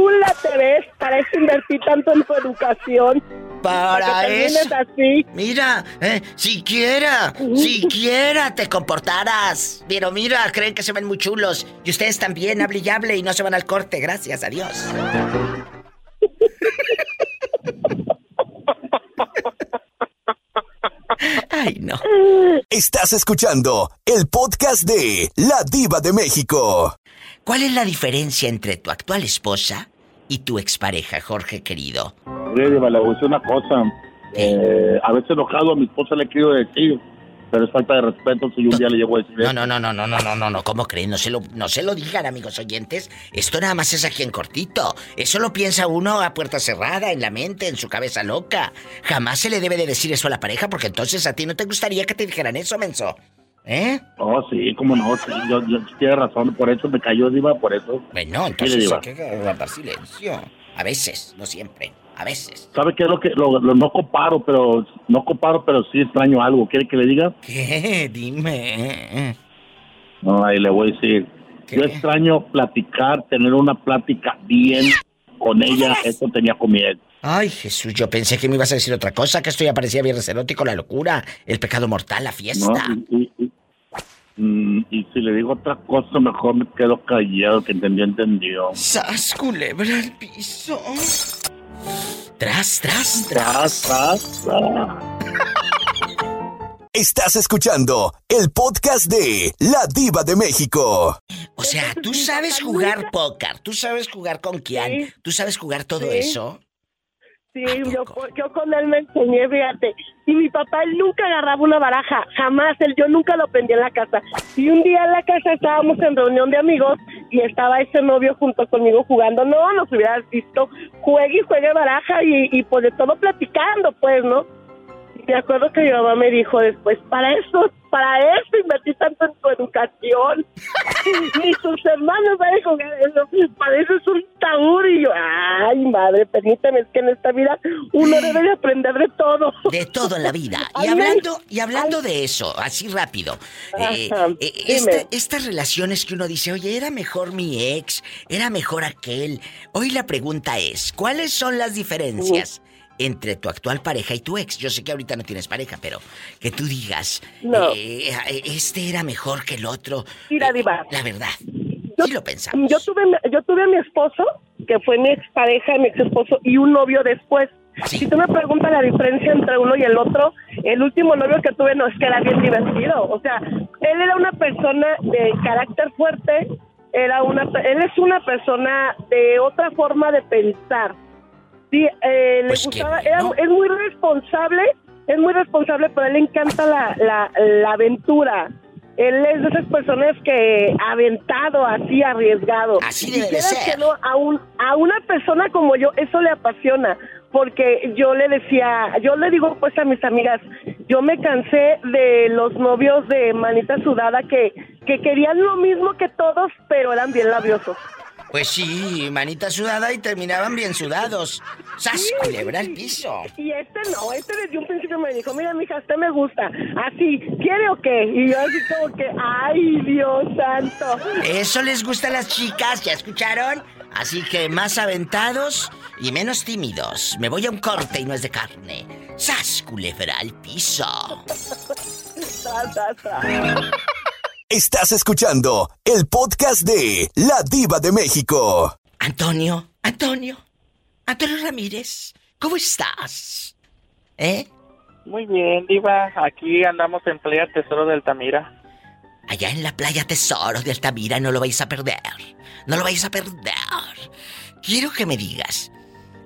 Chula te ves, para eso invertí tanto en tu educación. Para que eso. así. Mira, eh, siquiera, siquiera te comportaras. Pero mira, creen que se ven muy chulos. Y ustedes también, hable y hable y no se van al corte, gracias a Dios. Ay, no. Estás escuchando el podcast de La Diva de México. ¿Cuál es la diferencia entre tu actual esposa y tu expareja, Jorge querido? Diva, le voy a una cosa. Eh, a veces enojado a mi esposa le quiero decir, pero es falta de respeto si un día le llevo a decir No, no, no, no, no, no, no, no, no, ¿cómo creen? No se lo, no se lo digan, amigos oyentes. Esto nada más es aquí en cortito. Eso lo piensa uno a puerta cerrada, en la mente, en su cabeza loca. Jamás se le debe de decir eso a la pareja, porque entonces a ti no te gustaría que te dijeran eso, menso. ¿Eh? Oh, sí, cómo no, sí, yo, yo tiene razón, por eso me cayó Diva, por eso. Bueno, Mire, entonces Diva, hay que guardar silencio. A veces, no siempre, a veces. ¿Sabe qué es lo que lo, lo no comparo, pero no comparo, pero sí extraño algo? ¿Quiere que le diga? ¿Qué? Dime. No, ahí le voy a decir. Yo extraño platicar, tener una plática bien con ella. Eso tenía con mi ex. Ay, Jesús, yo pensé que me ibas a decir otra cosa, que esto ya parecía viernes erótico, la locura, el pecado mortal, la ¿no? fiesta. Y, y- y- mm, y si le digo otra cosa, mejor me quedo callado, que entendió, entendió. ¡Sas, culebra al piso! Tras, tras, tras. Tras, Estás escuchando el podcast de La Diva de México. O sea, tú sabes jugar póker, tú sabes jugar con quién, tú sabes jugar todo Sí. eso. Sí, yo, yo con él me enseñé, fíjate. Y mi papá, él nunca agarraba una baraja, jamás. Él, yo nunca lo prendí en la casa. Y un día en la casa estábamos en reunión de amigos y estaba ese novio junto conmigo jugando. No, nos hubieras visto, juegue y juegue baraja y, y pues de todo platicando, pues, ¿no? Y me acuerdo que mi mamá me dijo después, para eso, para eso invertí tanto en tu educación. Ni tus hermanos van a jugar eso. Para eso es un permíteme, es que en esta vida uno debe de aprender de todo. De todo en la vida. Y hablando, y hablando de eso, así rápido. eh, Ajá, eh, esta- estas relaciones que uno dice, oye, era mejor mi ex, era mejor aquel. Hoy la pregunta es, ¿cuáles son las diferencias? Entre tu actual pareja y tu ex. Yo sé que ahorita no tienes pareja, pero que tú digas, No. eh, este era mejor que el otro. Mira, Diva. La verdad. Sí lo pensamos. Yo tuve, yo tuve a mi esposo, que fue mi expareja, mi ex esposo, y un novio después. Si tú me preguntas la diferencia entre uno y el otro, el último novio que tuve no es que era bien divertido. O sea, él era una persona de carácter fuerte, era una, él es una persona de otra forma de pensar. Sí, eh, le Pues gustaba, era- es muy responsable, es muy responsable, pero a él le encanta la, la, la aventura. Él es de esas personas que aventado, así arriesgado. Así debe de ser. que no, a, un, a una persona como yo, eso le apasiona. Porque yo le decía, yo le digo pues a mis amigas, yo me cansé de los novios de manita sudada que, que querían lo mismo que todos, pero eran bien labiosos. Pues sí, manita sudada y terminaban bien sudados. ¡Sas, culebra al piso! Y este no, este desde un principio me dijo, mira, mija, este me gusta. Así, ¿quiere o qué? Y yo así como que, ay, Dios santo. Eso les gusta a las chicas, ¿ya escucharon? Así que más aventados y menos tímidos. Me voy a un corte y no es de carne. ¡Sas, culebra al piso! Estás escuchando el podcast de La Diva de México. Antonio, Antonio, Antonio Ramírez, ¿cómo estás? ¿Eh? Muy bien, Diva. Aquí andamos en Playa Tesoro de Altamira. Allá en la playa Tesoro de Altamira no lo vais a perder. No lo vais a perder. Quiero que me digas,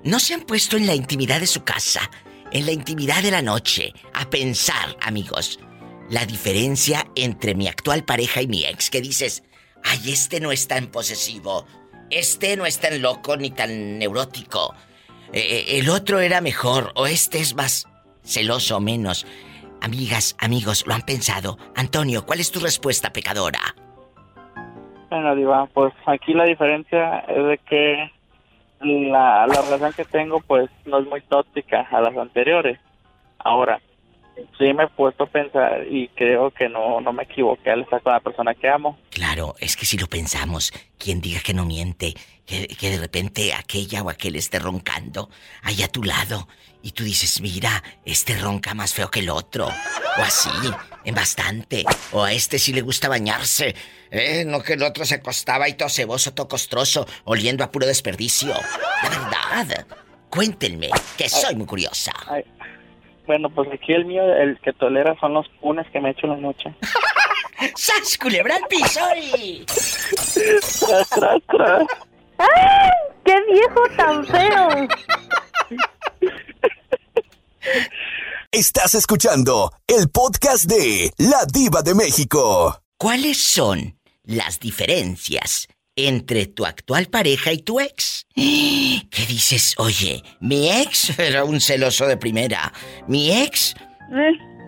¿no se han puesto en la intimidad de su casa, en la intimidad de la noche, a pensar, amigos, la diferencia entre mi actual pareja y mi ex? Que dices, ay, este no es tan posesivo, este no es tan loco ni tan neurótico, eh, eh, el otro era mejor, o este es más celoso o menos. Amigas, amigos, ¿lo han pensado? Antonio, ¿cuál es tu respuesta, pecadora? Bueno, Diva, pues aquí la diferencia es de que la, la relación que tengo, pues no es muy tóxica a las anteriores. Ahora, sí me he puesto a pensar y creo que no, no me equivoqué al estar con la persona que amo. Claro, es que si lo pensamos, quien diga que no miente, que, que de repente aquella o aquel esté roncando ahí a tu lado y tú dices, mira, este ronca más feo que el otro. O así, en bastante. O a este sí le gusta bañarse. ¿eh? No que el otro se acostaba y todo ceboso, todo costroso, oliendo a puro desperdicio. La verdad. Cuéntenme, que soy muy curiosa. Ay, bueno, pues aquí el mío, el que tolera son los punes que me echo en la noche. ¡Sas, culebra al piso y... Tras, tras, tras. ¡Ay! ¡Qué viejo tan feo! Estás escuchando el podcast de La Diva de México. ¿Cuáles son las diferencias entre tu actual pareja y tu ex? ¿Qué dices? Oye, mi ex era un celoso de primera. Mi ex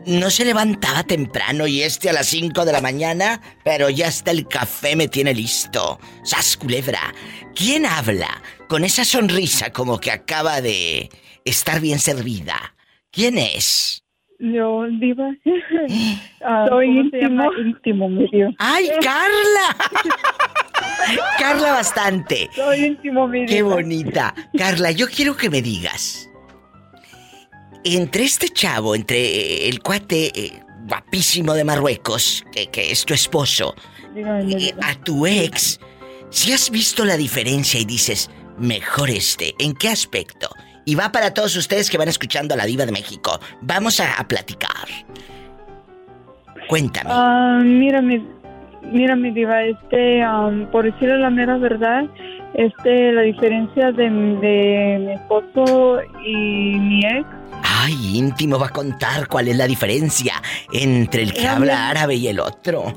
no se levantaba temprano y este a las 5 de la mañana, pero ya hasta el café me tiene listo. ¡Sas culebra! ¿Quién habla con esa sonrisa como que acaba de estar bien servida? ¿Quién es? Yo, Diva. Ah, Soy ¿cómo se íntimo. íntimo medio. ¡Ay, Carla! Carla bastante. Soy íntimo medio. Qué bonita. Carla, yo quiero que me digas. Entre este chavo, entre eh, el cuate eh, guapísimo de Marruecos, que, que es tu esposo, eh, a tu ex, si has visto la diferencia y dices, mejor este, ¿en qué aspecto? Y va para todos ustedes que van escuchando a la diva de México. Vamos a, a platicar. Cuéntame. Ah, mira, mi, mira, mi diva, este, am, por decirle la mera verdad, este, la diferencia de, de mi esposo y mi ex, Ay, íntimo va a contar cuál es la diferencia entre el que Era habla bien- árabe y el otro.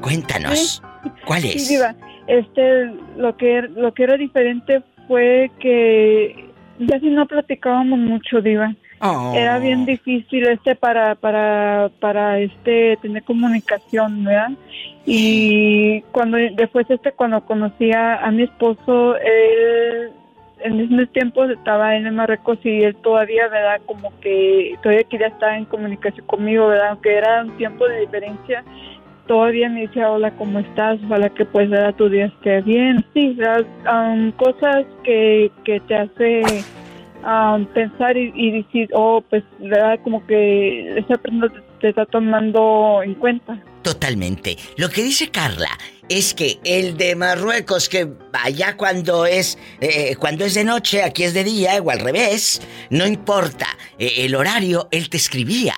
Cuéntanos, ¿cuál Sí, es? diva, este, lo que, lo que era diferente fue que ya si no platicábamos mucho, diva. Oh. Era bien difícil este para para para este tener comunicación, ¿verdad? Y cuando después este cuando conocí a, a mi esposo, él en esos tiempos estaba en Marruecos y él todavía, ¿verdad? Como que todavía quería estar en comunicación conmigo, ¿verdad? Aunque era un tiempo de diferencia, todavía me decía, hola, ¿cómo estás? Ojalá que pues, ¿verdad? Tu día esté bien. Sí. Um, cosas que, que te hace um, pensar y, decir, oh, pues, ¿verdad? Como que esa persona te, te está tomando en cuenta. Totalmente. Lo que dice Carla es que el de Marruecos, que allá cuando es eh, cuando es de noche, aquí es de día, o al revés, no importa eh, el horario, él te escribía.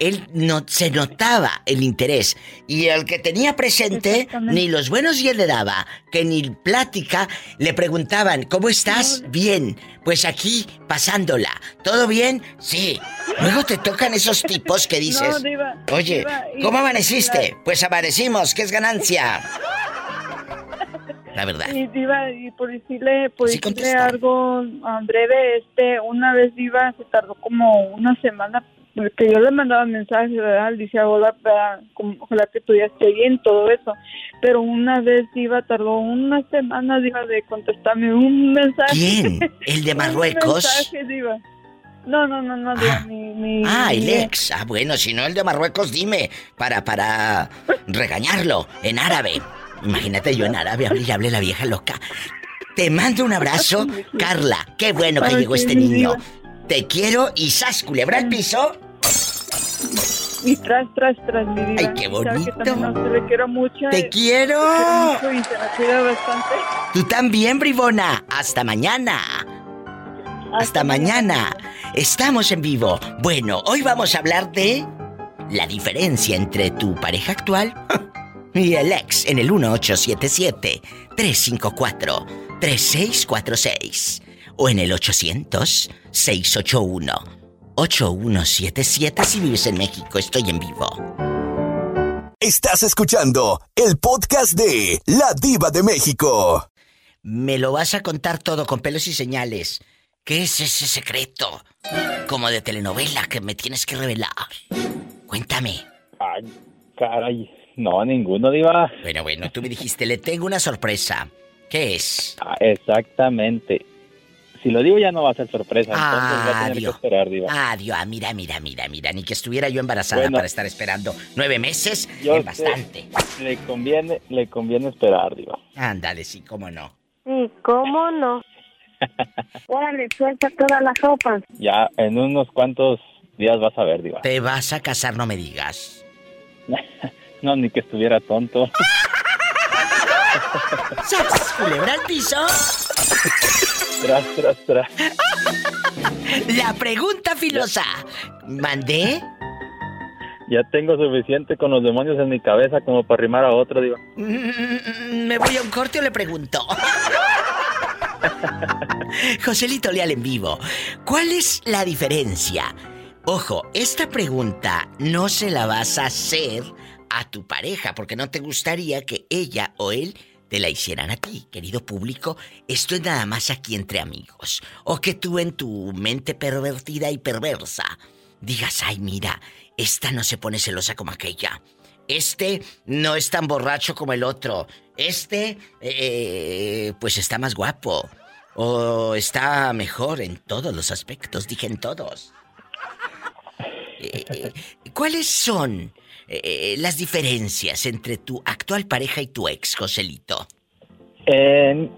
Él no se notaba el interés y el que tenía presente ni los buenos días le daba, que ni plática le preguntaban, ¿cómo estás? Bien. Pues aquí pasándola. ¿Todo bien? Sí. Luego te tocan esos tipos que dices, No, diva, "Oye, diva, ¿cómo amaneciste?" la- Pues amanecimos, ¿qué es ganancia? La verdad. Y Diva, y por decirle, por Sí, decirle algo breve, este, una vez Diva se tardó como una semana porque yo le mandaba mensajes, ¿verdad? Le decía, hola, ¿verdad? Como- ojalá que tu día esté bien, todo eso. Pero una vez Diva tardó una semana, Diva, de contestarme un mensaje. ¿Quién? ¿El de Un Marruecos? mensaje, Diva. No, no, no, no, Diva, mi, mi- Ah, el ex. Ah, bueno, si no el de Marruecos, dime. Para, para regañarlo en árabe. Imagínate yo en árabe, hablé y hablé la vieja loca. Te mando un abrazo, Carla. Qué bueno que llegó este niño. Te quiero y sas, culebra al piso. Y tras, tras, tras, mi vida. Ay, qué que bonito. le quiero mucho. Te eh, quiero. mucho y se me cuida bastante. Tú también, bribona. Hasta mañana. Hasta mañana. Estamos en vivo. Bueno, hoy vamos a hablar de la diferencia entre tu pareja actual y el ex en el 1877-354-3646 o en el 800-681-8177 si vives en México. Estoy en vivo. Estás escuchando el podcast de La Diva de México. Me lo vas a contar todo con pelos y señales. ¿Qué es ese secreto? Como de telenovela que me tienes que revelar. Cuéntame. Ay, caray. No, ninguno, Diva. Bueno, bueno, tú me dijiste, le tengo una sorpresa. ¿Qué es? Ah, exactamente. Si lo digo ya no va a ser sorpresa, entonces va a tener que Adiós. esperar, Diva. Ah, mira, mira, mira, mira. Ni que estuviera yo embarazada Bueno. para estar esperando nueve meses. Yo es bastante. Le conviene, le conviene esperar, Diva. Ándale, sí, cómo no. Sí, ¿cómo no? Órale, suelta todas las sopas. Ya en unos cuantos días vas a ver, Diva. Te vas a casar, no me digas. No, ni que estuviera tonto. ¡Sas! ¿Culebra al piso? Tras, tras, tras. La pregunta filosa. ¿Mandé? Ya tengo suficiente con los demonios en mi cabeza como para arrimar a otro, Diva. Mm, ¿Me voy a un corte o le pregunto? Joselito Leal en vivo. ¿Cuál es la diferencia? Ojo, esta pregunta no se la vas a hacer a tu pareja porque no te gustaría que ella o él te la hicieran a ti, querido público. Esto es nada más aquí entre amigos. O que tú en tu mente pervertida y perversa digas, ay mira, esta no se pone celosa como aquella. Este no es tan borracho como el otro. Este, eh, pues está más guapo. O está mejor en todos los aspectos, dije en todos. Eh, eh, ¿Cuáles son eh, las diferencias entre tu actual pareja y tu ex, Joselito? En,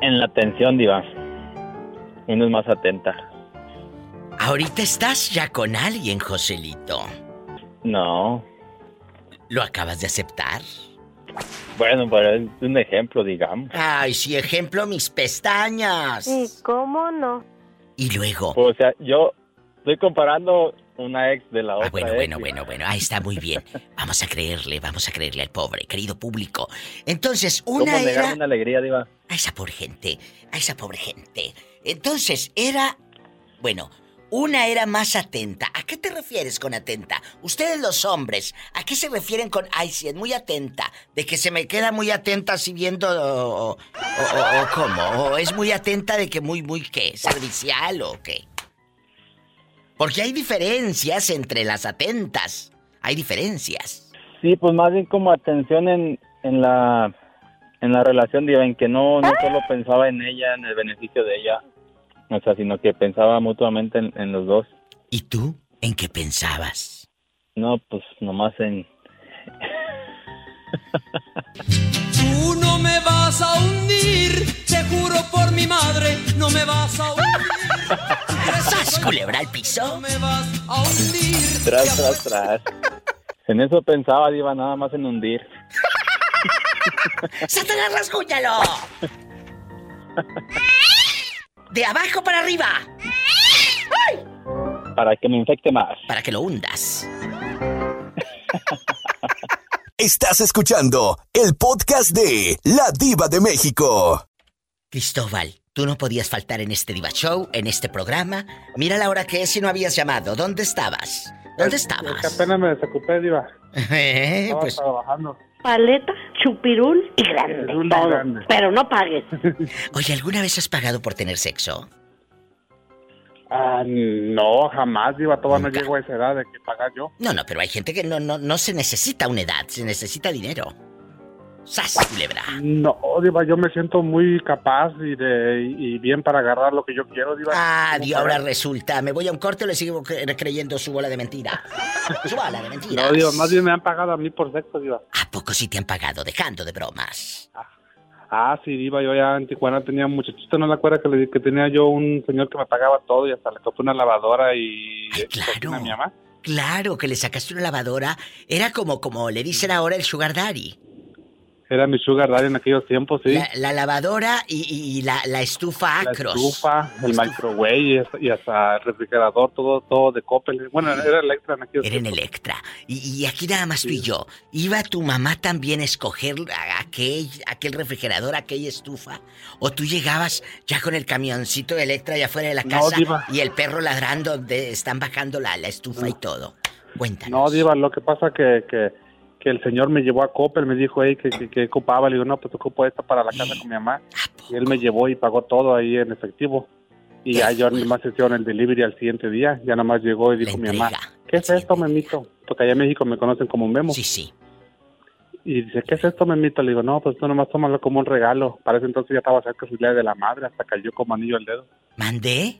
en la atención, Diva. Uno es más atenta. Ahorita estás ya con alguien, Joselito. No. ¿Lo acabas de aceptar? Bueno, pero es un ejemplo, digamos. Ay, sí, ejemplo, mis pestañas. ¿cómo no? Y luego. O sea, yo estoy comparando una ex de la otra. Ah, bueno, ex, bueno, Diva. bueno, bueno. Ahí está muy bien. Vamos a creerle, vamos a creerle al pobre, querido público. Entonces, ¿Cómo una negar era. una alegría, Diva? A esa pobre gente, a esa pobre gente. Entonces, era. Bueno, una era más atenta. ¿A qué te refieres con atenta? Ustedes los hombres, ¿a qué se refieren con, ay, sí, es muy atenta? ¿De que se me queda muy atenta así viendo o, o- o- o cómo? ¿O es muy atenta de que muy, muy qué? ¿Servicial o qué? Porque hay diferencias entre las atentas. Hay diferencias. Sí, pues más bien como atención en, en la en la relación, Diva, en que no, no solo pensaba en ella, en el beneficio de ella, o sea, sino que pensaba mutuamente en, en los dos. ¿Y tú? ¿En qué pensabas? No, pues nomás en... Tú no me vas a hundir, te juro por mi madre, no me vas a hundir. ¿Sas culebra al piso? No me vas a hundir. Tras, tras, tras. En eso pensaba, Diva, nada más en hundir. ¡Satanás, rasguñalo! De abajo para arriba. Para que me infecte más. Para que lo hundas. Estás escuchando el podcast de La Diva de México. Cristóbal, tú no podías faltar en este Diva Show, en este programa. Mira la hora que es y no habías llamado. ¿Dónde estabas? ¿Dónde Es que estabas? apenas me desocupé, Diva. Eh, Estaba pues trabajando. Paleta, chupirul y grande. Todo. grande. Pero no pagues. Oye, ¿alguna vez has pagado por tener sexo? Ah, no, jamás, Diva. Todavía no llego a esa edad de que pagar yo. No, no, pero hay gente que no, no, no se necesita una edad, se necesita dinero. ¡Sas, culebra! No, Diva, yo me siento muy capaz y, de, y bien para agarrar lo que yo quiero, Diva. Ah, ¿Cómo y ahora resulta, me voy a un corte o le sigo cre- creyendo su bola de mentira. Su bola de mentira. No, Diva, más bien me han pagado a mí por sexo, Diva. ¿A poco sí te han pagado dejando de bromas? Ah, sí, Diva, yo ya en Tijuana tenía un muchachito, ¿no le acuerdas que, le- que tenía yo un señor que me pagaba todo y hasta le compré una lavadora y... claro. a mi mamá? Claro, que le sacaste una lavadora. Era como, como le dicen ahora el sugar daddy. Era mi sugar daddy en aquellos tiempos, sí. La, la lavadora y, y la, la estufa La acros. estufa, el microwave y hasta, y hasta el refrigerador, todo todo de Coppel. Bueno, era Electra en aquellos Era en. Electra. Y, y aquí nada más tú y yo. ¿Iba tu mamá también a escoger aquel, aquel refrigerador, aquella estufa? ¿O tú llegabas ya con el camioncito de Electra allá afuera de la No, casa diva. y el perro ladrando, de, están bajando la, la estufa y todo? Cuéntanos. No, Diva, lo que pasa que, que, que el señor me llevó a Coppel, me dijo hey, que, que, que ocupaba. Le digo, no, pues ocupo esto para la casa con mi mamá. Y él me llevó y pagó todo ahí en efectivo. Y ya yo nomás hicieron el delivery al siguiente día. Ya nomás llegó y dijo mi mamá, ¿qué es esto, Memito? Porque allá en México me conocen como Memo. Sí, sí. Y dice, ¿qué es esto, Memito? Le digo, no, pues tú nomás tómalo como un regalo. Para ese entonces ya estaba cerca su día de la madre, hasta cayó como anillo al dedo. ¿Mandé?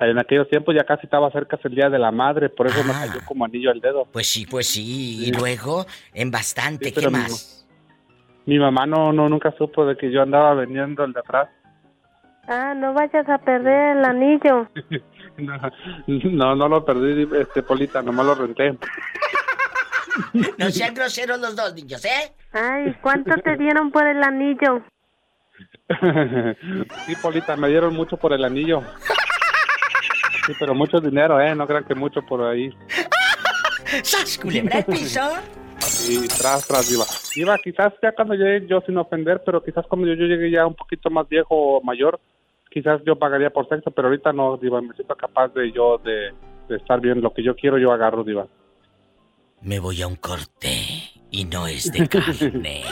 En aquellos tiempos ya casi estaba cerca el día de la madre, por eso me cayó como anillo al dedo. Pues sí, pues sí. Y luego, en bastante, Sí, ¿qué mi- más? Mi mamá no, no nunca supo de que yo andaba vendiendo el de atrás. Ah, no vayas a perder el anillo. No, no lo perdí, este Polita, nomás lo renté. No sean groseros los dos niños, ¿eh? Ay, ¿cuánto te dieron por el anillo? Sí, Polita, me dieron mucho por el anillo. Sí, pero mucho dinero, ¿eh? No crean que mucho por ahí. ¡Sas, culebra piso! Y tras, tras, iba. Iba quizás ya cuando llegue yo sin ofender, pero quizás cuando yo, yo llegue ya un poquito más viejo o mayor, quizás yo pagaría por sexo, pero ahorita no, Diva, me siento capaz de yo, de, de estar bien. Lo que yo quiero, yo agarro, Diva. Me voy a un corte y no es de carne.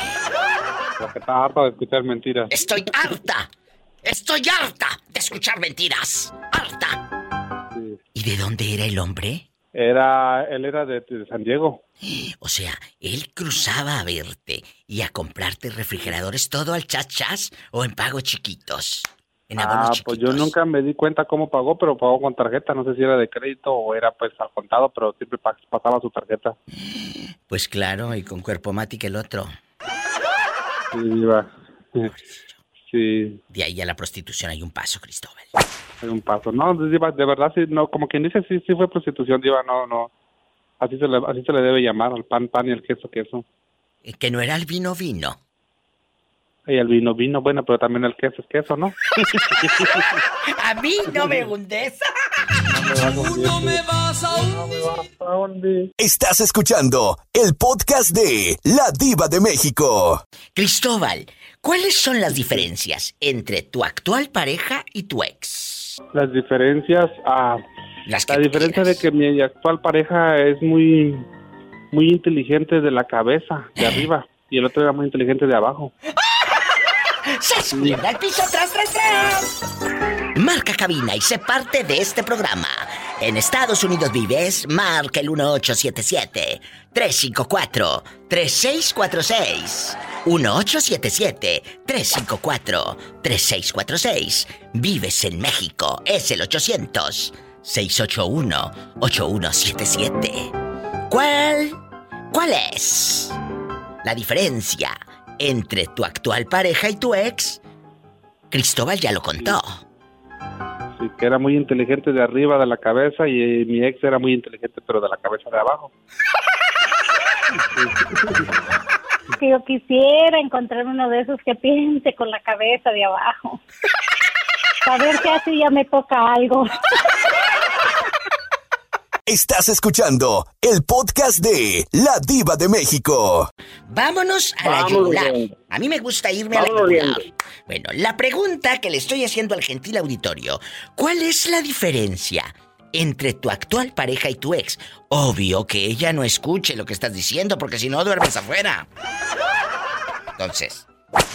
Porque está harto de escuchar mentiras. Estoy harta. Estoy harta de escuchar mentiras. Harta. ¿Y de dónde era el hombre? Era, él era de, de San Diego. O sea, él cruzaba a verte y a comprarte refrigeradores todo al chas-chas o en pagos chiquitos. En abonos Ah, chiquitos. pues yo nunca me di cuenta cómo pagó, pero pagó con tarjeta. No sé si era de crédito o era pues al contado, pero siempre pa- pasaba su tarjeta. Pues claro, y con cuerpo mática el otro. Sí. Sí, De ahí a la prostitución hay un paso, Cristóbal. Hay un paso. No, Diva, de verdad, sí, no, como quien dice, sí, sí fue prostitución, Diva, no, no. Así se le, así se le debe llamar al pan, pan y al queso, queso. Eh, Que no era el vino, vino. Y el vino, vino, bueno, pero también el queso es queso, ¿no? A mí no me hundes. No me vas a hundir. Estás escuchando el podcast de La Diva de México. Cristóbal, ¿cuáles son las diferencias entre tu actual pareja y tu ex? Las diferencias, ah, la diferencia de que mi actual pareja es muy, muy inteligente de la cabeza, de arriba, y el otro era muy inteligente de abajo. ¡Sas, al piso, tras, tras, tras! Marca cabina y sé parte de este programa. En Estados Unidos vives, marca el 1877-354-3646. 1877-354-3646. Vives en México, es el 800-681-8177. ¿Cuál? ¿Cuál es la diferencia entre tu actual pareja y tu ex? Cristóbal ya lo contó. y que era muy inteligente de arriba de la cabeza y mi ex era muy inteligente pero de la cabeza de abajo. Que yo quisiera encontrar uno de esos que piense con la cabeza de abajo. A ver si así ya me toca algo. Estás escuchando el podcast de La Diva de México. Vámonos a la yugular. A mí me gusta irme a la yugular. Bueno, la pregunta que le estoy haciendo al gentil auditorio, ¿cuál es la diferencia entre tu actual pareja y tu ex? Obvio que ella no escuche lo que estás diciendo, porque si no duermes afuera. Entonces,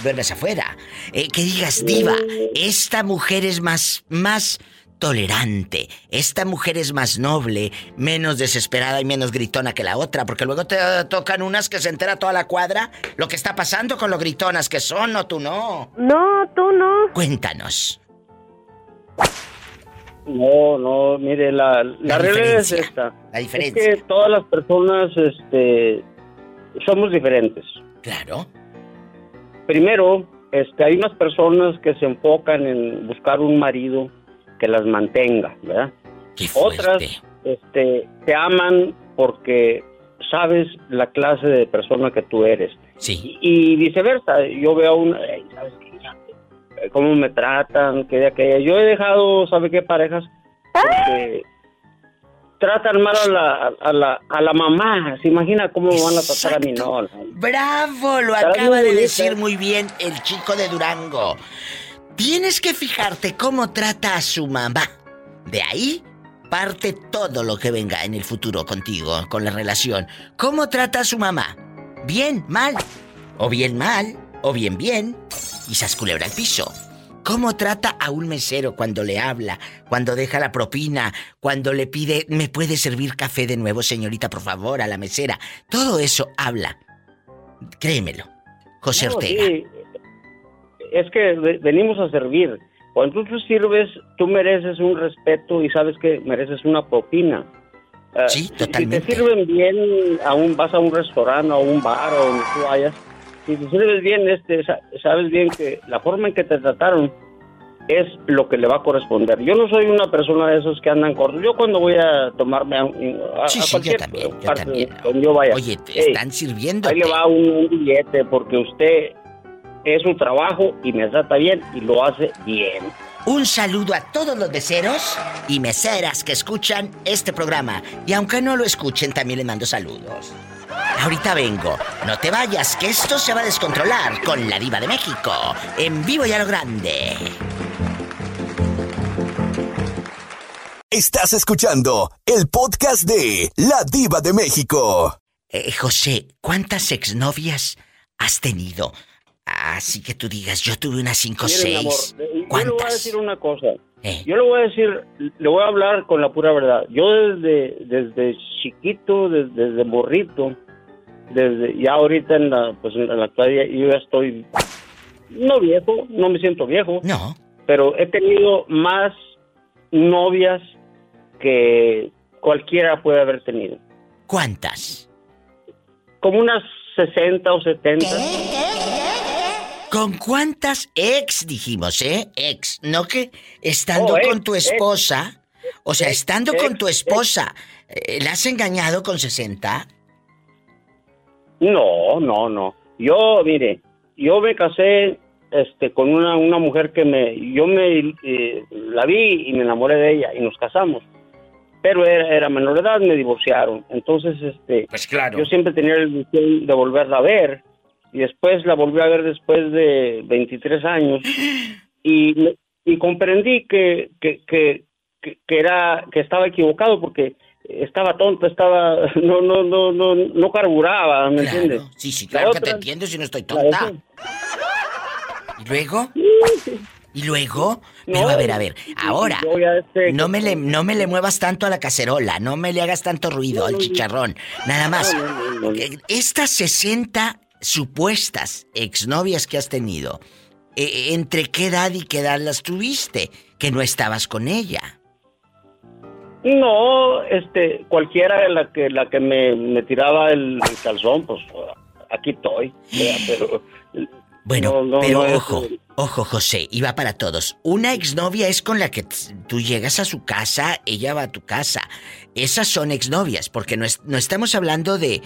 duermes afuera. Eh, que digas, diva, esta mujer es más, más tolerante. Esta mujer es más noble, menos desesperada y menos gritona que la otra, porque luego te tocan unas que se entera toda la cuadra lo que está pasando con lo gritonas que son, o tú no. No, tú no. Cuéntanos. No, no, mire, la, la, La realidad es esta. la diferencia. Es que todas las personas este, somos diferentes. Claro. Primero, este, hay unas personas que se enfocan en buscar un marido que las mantenga, ¿verdad? Otras este, te aman porque sabes la clase de persona que tú eres. Sí. Y, y viceversa. Yo veo a una... "Ey, ¿Sabes qué? Cómo me tratan, que de aquella. Yo he dejado, ¿sabe qué parejas? Porque tratan mal a la, a la, a la mamá. ¿Se imagina cómo van a tratar a mi no? Bravo, lo acaba de decir muy bien el chico de Durango. Tienes que fijarte cómo trata a su mamá. De ahí parte todo lo que venga en el futuro contigo, con la relación. ¿Cómo trata a su mamá? ¿Bien, mal? ¿O bien mal? ¿O bien bien? Quizás culebra al piso. ¿Cómo trata a un mesero cuando le habla, cuando deja la propina, cuando le pide, ¿me puede servir café de nuevo, señorita, por favor, a la mesera? Todo eso habla. Créemelo. José No, Ortega. sí. Es que ve- venimos a servir. Cuando tú sirves, tú mereces un respeto y sabes que mereces una propina. Ah, Sí, totalmente. Si te sirven bien, aún vas a un restaurante o a un bar o donde tú vayas, si te sirves bien, este, sa- sabes bien que la forma en que te trataron es lo que le va a corresponder. Yo no soy una persona de esos que andan cortos. Yo cuando voy a tomarme a, a- Sí, a sí, yo cualquier también, yo parte también. donde yo vaya. Oye, te "Ey, están sirviendo. Ahí le va un, un billete porque usted es su trabajo y me trata bien y lo hace bien. Un saludo a todos los meseros y meseras que escuchan este programa. Y aunque no lo escuchen, también les mando saludos. Ahorita vengo. No te vayas, que esto se va a descontrolar con la diva de México. En vivo y a lo grande. Estás escuchando el podcast de La Diva de México. Eh, José, ¿cuántas exnovias has tenido? Así que tú digas, yo tuve unas cinco o amor, seis. eh, yo le voy a ¿Cuántas? decir una cosa. Eh. Yo le voy a decir, le voy a hablar con la pura verdad. Yo desde desde chiquito, desde, desde morrito, desde ya ahorita en la pues en la actualidad yo ya estoy no viejo, no me siento viejo. No. Pero he tenido más novias que cualquiera puede haber tenido. ¿Cuántas? Como unas 60 o 70. ¿Con cuántas ex dijimos, eh? Ex, no que estando Oh, ex, con tu ex. esposa, o sea, estando ex, con tu esposa, eh, ¿la has engañado con 60? No, no, no. Yo, mire, yo me casé este con una, una mujer que me yo me eh, la vi y me enamoré de ella y nos casamos. Pero era, era menor de edad, me divorciaron. Entonces, este, pues claro. Yo siempre tenía la ilusión de volverla a ver y después la volví a ver después de 23 años y y comprendí que que, que, que, que era que estaba equivocado porque estaba tonto, estaba no no no no no carburaba, ¿me entiendes? Sí, sí, La claro que te entiendo si no estoy tonta. otra- ¿Y luego? ¿Y luego? No, Pero a ver, a ver, ahora, este- no me, le, no me le muevas tanto a la cacerola, no me le hagas tanto ruido al chicharrón, nada más. Eh, Estas 60 supuestas exnovias que has tenido, eh, ¿entre qué edad y qué edad las tuviste? Que no estabas con ella. No, este, cualquiera la que la que me, me tiraba el, el calzón, pues aquí estoy. Pero Bueno, No, no, pero no es- ojo, ojo, José, y va para todos. Una exnovia es con la que tú llegas a su casa, ella va a tu casa. Esas son exnovias, porque no, es- no estamos hablando de,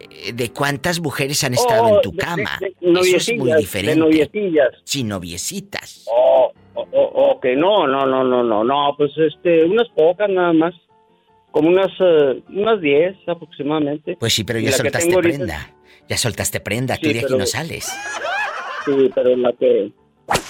eh, de cuántas mujeres han estado Oh, en tu de- de- cama. de Eso es muy noviecillas, de diferente. noviecillas. Sí, noviecitas. Oh, oh, ok, no, no, no, no, no, no, pues este, unas pocas nada más. Como unas, eh, unas 10 aproximadamente. Pues sí, pero ya que soltaste ahorita- prenda. Ya soltaste prenda, tú Sí, de aquí no sales. Sí, pero la que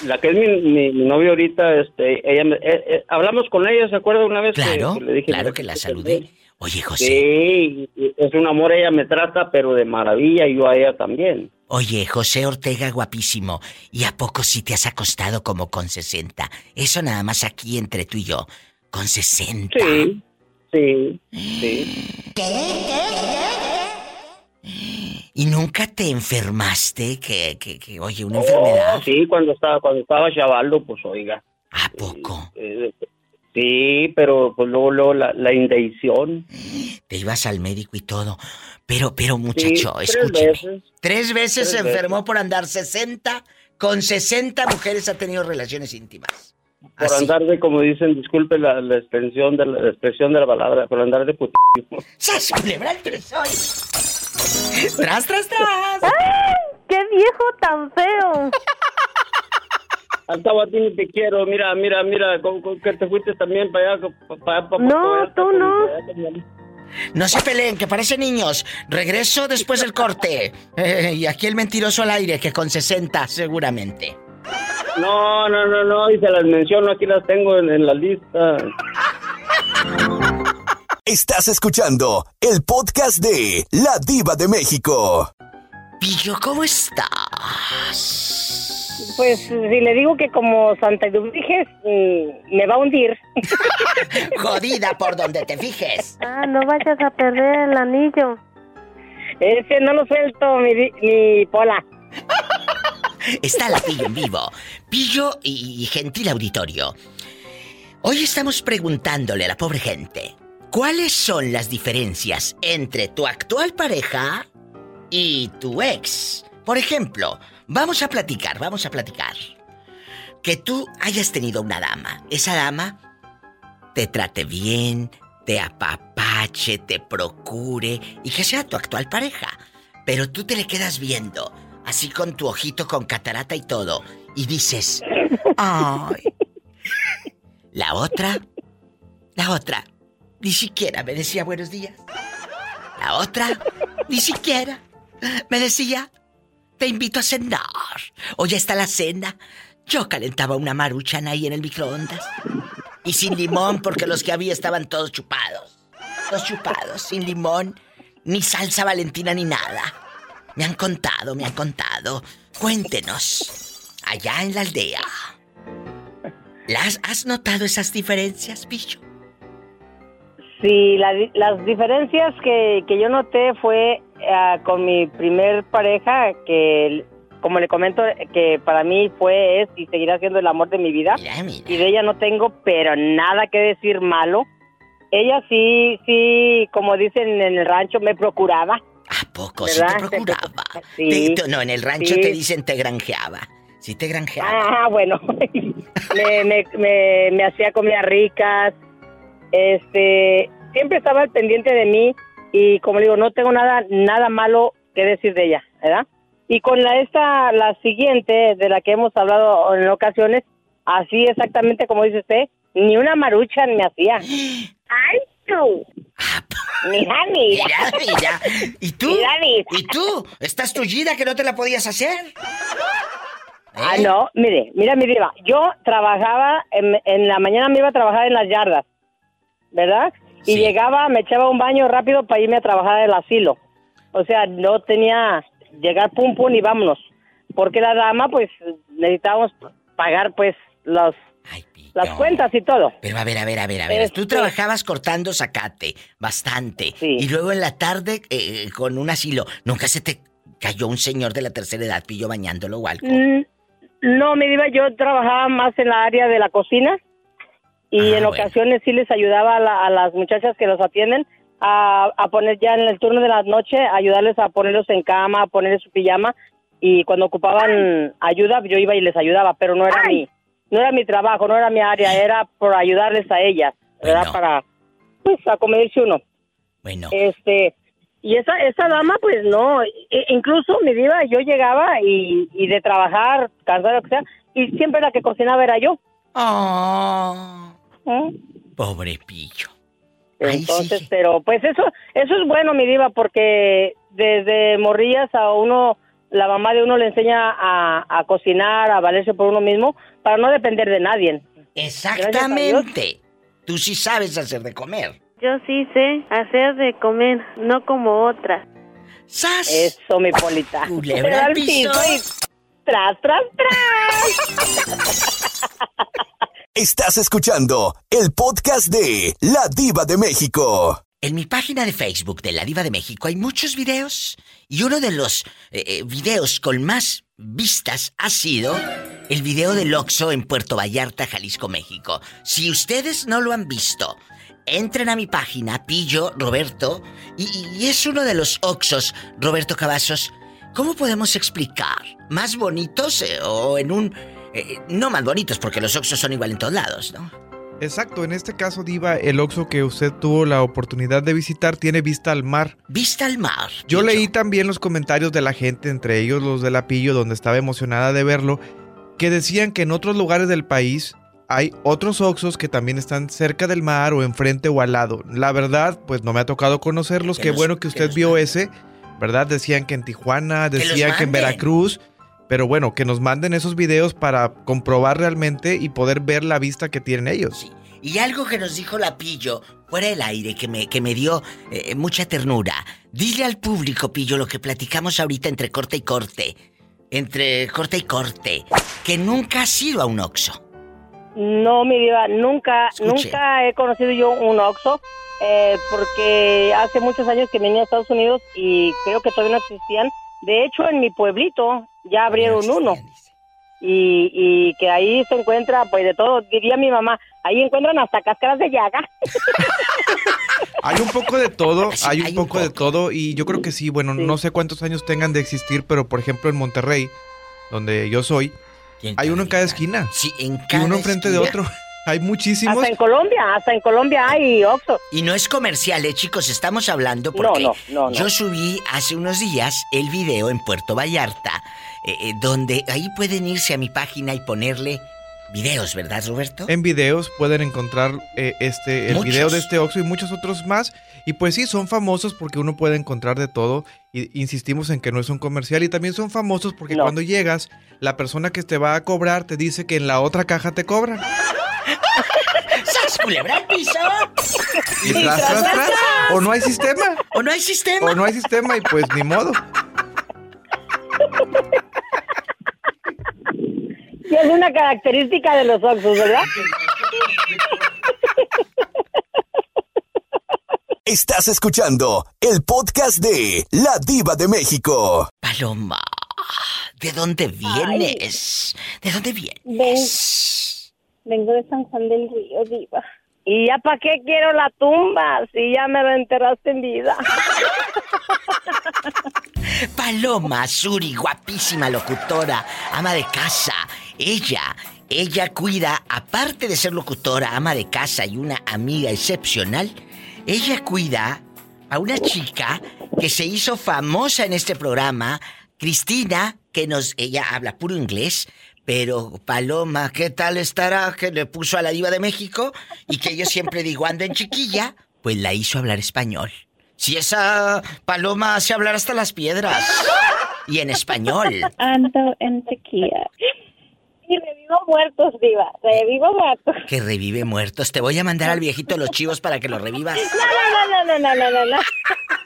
la que es mi, mi, mi novia ahorita, este, ella me- eh, eh, hablamos con ella, ¿se acuerda una vez que- Claro, que, le dije claro que la saludé. Oye, José. Sí, es un amor, ella me trata, pero de maravilla y yo a ella también. Oye, José Ortega, guapísimo. ¿Y a poco sí te has acostado como con 60? Eso nada más aquí entre tú y yo. Con 60. Sí, sí, sí. ¿Y nunca te enfermaste? Que, que, que, oye, una enfermedad. Sí, cuando estaba, cuando estaba chavaldo, pues oiga. ¿A poco? Eh, sí, pero pues luego, luego la, la indecisión. Te ibas al médico y todo. Pero, pero muchacho, tres escúcheme. veces. Tres veces Tres se enfermó por andar 60. Con 60 mujeres ha tenido relaciones íntimas. Por Así. andar de, como dicen, disculpe la, la expresión de la, la expresión de la palabra, por andar de putismo. ¡Sas, culebra el tresor! ¡Tras, tras, tras! ¡Ay! ¡Qué viejo tan feo! Al cabo a ti ni te quiero, mira, mira, mira, con, con que te fuiste también para allá. para- para- No, para- tú no. No se peleen, que parecen niños. Regreso después del corte. Eh, y aquí el mentiroso al aire, que con 60 seguramente. No, no, no, no, y se las menciono, aquí las tengo en, en la lista. Estás escuchando el podcast de La Diva de México. Pillo, ¿cómo estás? Pues si le digo que como Santa Eduviges mm, me va a hundir. Jodida por donde te fijes. Ah, no vayas a perder el anillo. Ese no lo suelto, mi, mi pola. Está la Pillo en vivo. Pillo y, y gentil auditorio. Hoy estamos preguntándole a la pobre gente, ¿cuáles son las diferencias entre tu actual pareja y tu ex? Por ejemplo, vamos a platicar, vamos a platicar. Que tú hayas tenido una dama. Esa dama te trate bien, te apapache, te procure y que sea tu actual pareja. Pero tú te le quedas viendo, así con tu ojito con catarata y todo, y dices, ay. La otra, la otra, ni siquiera me decía buenos días. La otra, ni siquiera me decía, te invito a cenar. O ya está la cena. Yo calentaba una maruchan ahí en el microondas. Y sin limón, porque los que había estaban todos chupados. Todos chupados, sin limón, ni salsa valentina ni nada. Me han contado, me han contado. Cuéntenos. Allá en la aldea. ¿Las has notado esas diferencias, bicho? Sí, la las diferencias que, que yo noté fue ah, con mi primer pareja, que como le comento, que para mí fue, es y seguirá siendo el amor de mi vida. Y de ella no tengo, pero nada que decir malo. Ella sí, sí, como dicen en el rancho, me procuraba. ¿A poco sí te procuraba? Sí. Te- no, en el rancho Sí. te dicen te granjeaba. Sí te granjeaba. Ah, bueno. me, me, me, me hacía comidas ricas. Este, siempre estaba al pendiente de mí y como le digo, no tengo nada nada malo que decir de ella, ¿verdad? Y con la esta la siguiente de la que hemos hablado en ocasiones, así exactamente como dice usted, ni una marucha me hacía. Ay, tú. Mira, mira. Mira, mira. ¿Y tú? Mira, mira. ¿Y tú? ¿Estás tullida que no te la podías hacer? Ah, no, mire, mira mi diva. Yo trabajaba, en, en la mañana me iba a trabajar en las yardas, ¿verdad? Y llegaba, me echaba un baño rápido para irme a trabajar al asilo. O sea, no tenía llegar pum pum y vámonos. Porque la dama, pues, necesitábamos pagar, pues, los, las cuentas y todo. Pero a ver, a ver, a ver, a ver. Tú Este- trabajabas cortando zacate, bastante. Y luego en la tarde eh, con un asilo. ¿Nunca se te cayó un señor de la tercera edad pillo bañándolo o algo? Mm, No, me iba, yo trabajaba más en la área de la cocina y en ocasiones sí les ayudaba a, la- a las muchachas que los atienden a, a poner ya en el turno de la noche, ayudarles a ponerlos en cama, a ponerles su pijama. Y cuando ocupaban ayuda yo iba y les ayudaba, pero no era mi no era mi trabajo, no era mi área, era por ayudarles a ellas, era para pues acomodarse uno. Bueno. Este, y esa esa dama pues no, I- incluso mi diva yo llegaba y, y de trabajar, cansada lo que sea, y siempre la que cocinaba era yo. ¿Eh? Pobre pillo. Entonces, pero pues eso eso es bueno, mi diva, porque desde morrillas a uno, la mamá de uno le enseña a, a cocinar, a valerse por uno mismo, para no depender de nadie. Exactamente. Tú sí sabes hacer de comer. Yo sí sé hacer de comer, no como otras. ¡Sas! Eso, mi polita. Culebra Te da al el piso. piso y tras, tras, tras. Estás escuchando el podcast de La Diva de México. En mi página de Facebook de La Diva de México hay muchos videos y uno de los eh, eh, videos con más vistas ha sido el video del Oxxo en Puerto Vallarta, Jalisco, México. Si ustedes no lo han visto, entren a mi página, Pillo Roberto, y, es uno de los Oxxos, Roberto Cavazos. ¿Cómo podemos explicar? ¿Más bonitos eh, o en un... eh, no más bonitos porque los Oxxos son igual en todos lados, ¿no? Exacto, en este caso, Diva, el Oxxo que usted tuvo la oportunidad de visitar tiene vista al mar. Vista al mar. Yo leí también los comentarios de la gente, entre ellos los de La Pillo, donde estaba emocionada de verlo, que decían que en otros lugares del país hay otros Oxxos que también están cerca del mar o enfrente o al lado. La verdad, pues no me ha tocado conocerlos. Qué bueno que usted vio ese, ¿verdad? Decían que en Tijuana, decían que en. Veracruz. Pero bueno, que nos manden esos videos para comprobar realmente y poder ver la vista que tienen ellos. Y algo que nos dijo la Pillo fuera del aire que me, que me dio eh, mucha ternura. Dile al público, Pillo, lo que platicamos ahorita entre corte y corte. Entre corte y corte. Que nunca has ido a un Oxxo. No, mi diva, nunca, Escuche. nunca he conocido yo un Oxxo, eh, porque hace muchos años que venía a Estados Unidos y creo que todavía no existían. De hecho, en mi pueblito ya abrieron uno. Y, y que ahí se encuentra, pues de todo, diría mi mamá, ahí encuentran hasta cáscaras de llaga. Hay un poco de todo, hay un poco, de todo y yo creo que sí, bueno, no sé cuántos años tengan de existir, pero por ejemplo en Monterrey, donde yo soy, hay uno en cada esquina. Sí, en Y cada uno enfrente de otro. Hay muchísimos. Hasta en Colombia, hasta en Colombia hay Oxxo. Y no es comercial, ¿eh, chicos? Estamos hablando porque no, no, no. yo subí hace unos días el video en Puerto Vallarta, eh, eh, donde ahí pueden irse a mi página y ponerle videos, ¿verdad, Roberto? En videos pueden encontrar eh, este el Muchos. video de este Oxxo y muchos otros más. Y pues sí, son famosos porque uno puede encontrar de todo. Y insistimos en que no es un comercial. Y también son famosos porque cuando llegas, la persona que te va a cobrar te dice que en la otra caja te cobran. ¡Sas, culebra al piso! Y tras, tras, tras. O no hay sistema. O no hay sistema. O no hay sistema y pues ni modo. Y es una característica de los Oxxos, ¿verdad? Estás escuchando el podcast de La Diva de México. Paloma, ¿de dónde vienes? ¿De dónde Ven- vienes? vengo de San Juan del Río, diva. ¿Y ya para qué quiero la tumba si ya me lo enterraste en vida? Paloma Suri, guapísima locutora, ama de casa. Ella, ella cuida, aparte de ser locutora, ama de casa y una amiga excepcional, ella cuida a una chica que se hizo famosa en este programa, Cristina, que nos, ella habla puro inglés, pero Paloma, ¿qué tal estará que le puso a la diva de México? Y que yo siempre digo, ando en chiquilla, pues la hizo hablar español. Si esa paloma hace hablar hasta las piedras. Y en español. Ando en sequía. Y revivo muertos, diva. Revivo muertos. Que revive muertos. Te voy a mandar al viejito de los chivos para que lo revivas. No, no, no, no, no, no, no.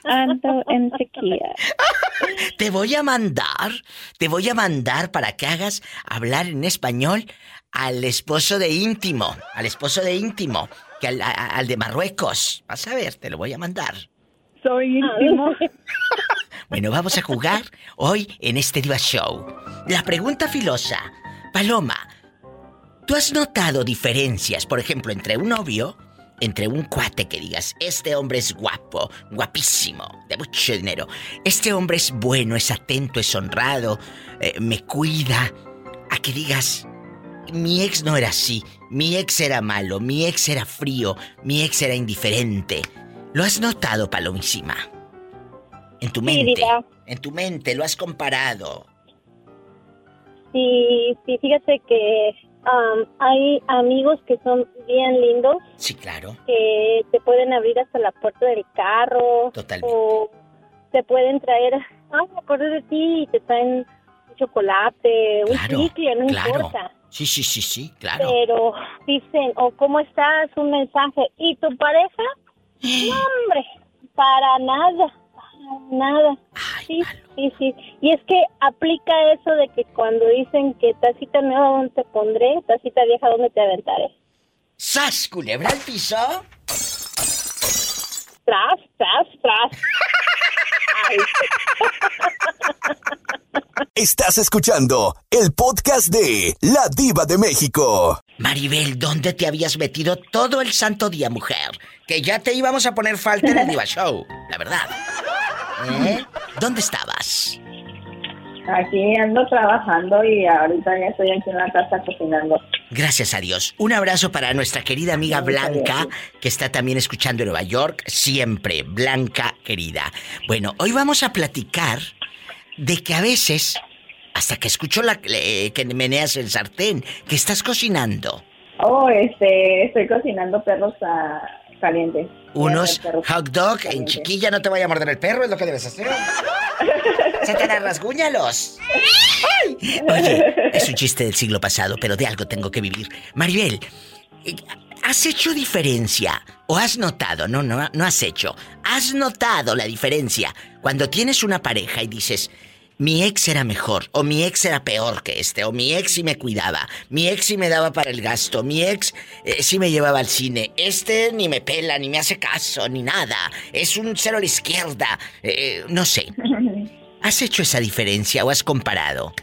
Ando en sequía. Te voy a mandar, te voy a mandar para que hagas hablar en español al esposo de íntimo, al esposo de íntimo, que al, a- al de Marruecos. Vas a ver, te lo voy a mandar. Soy íntimo. Bueno, vamos a jugar hoy en este Diva Show. La pregunta filosa. Paloma, ¿tú has notado diferencias, por ejemplo, entre un novio entre un cuate que digas, este hombre es guapo, guapísimo, de mucho dinero, este hombre es bueno, es atento, es honrado, eh, me cuida, a que digas, mi ex no era así, mi ex era malo, mi ex era frío, mi ex era indiferente. ¿Lo has notado, Palomísima? En tu mente. En tu mente, lo has comparado. Sí, sí, fíjate que am, hay amigos que son bien lindos, Sí, claro. que te pueden abrir hasta la puerta del carro. Totalmente. O te pueden traer, ah, me acordé de ti, y te traen un chocolate, un Claro, chicle, no claro. importa. Sí, sí, sí, sí, claro. Pero dicen, o cómo estás, un mensaje. ¿Y tu pareja? No, hombre, para nada, nada. sí, sí, sí. Y es que aplica eso de que cuando dicen que tacita nueva, ¿dónde te pondré? Tacita vieja, ¿dónde te aventaré? ¡Sas, culebra al piso! Tras, tras, tras. Estás escuchando el podcast de La Diva de México. Maribel, ¿dónde te habías metido todo el santo día, mujer? Que ya te íbamos a poner falta en el Diva Show, la verdad. ¿Eh? ¿Dónde estabas? Aquí ando trabajando y ahorita ya estoy aquí en la casa cocinando. Gracias a Dios. Un abrazo para nuestra querida amiga Blanca, que está también escuchando en Nueva York. Siempre, Blanca querida. Bueno, hoy vamos a platicar de que a veces, hasta que escucho la, eh, que meneas el sartén, que estás cocinando Oh, este, estoy cocinando perros ah, calientes. unos hot dog en chiquilla, no te vaya a morder el perro, es lo que debes hacer. Satanás, rasguñalos. ¡Ay! Oye, es un chiste del siglo pasado, pero de algo tengo que vivir. Maribel, ¿has hecho diferencia? ¿O has notado? No, no, no has hecho. ¿Has notado la diferencia cuando tienes una pareja y dices, mi ex era mejor, o mi ex era peor que este, o mi ex sí me cuidaba, mi ex sí me daba para el gasto, mi ex eh, sí me llevaba al cine, este ni me pela, ni me hace caso, ni nada, es un cero a la izquierda, eh, no sé. ¿Has hecho esa diferencia o has comparado?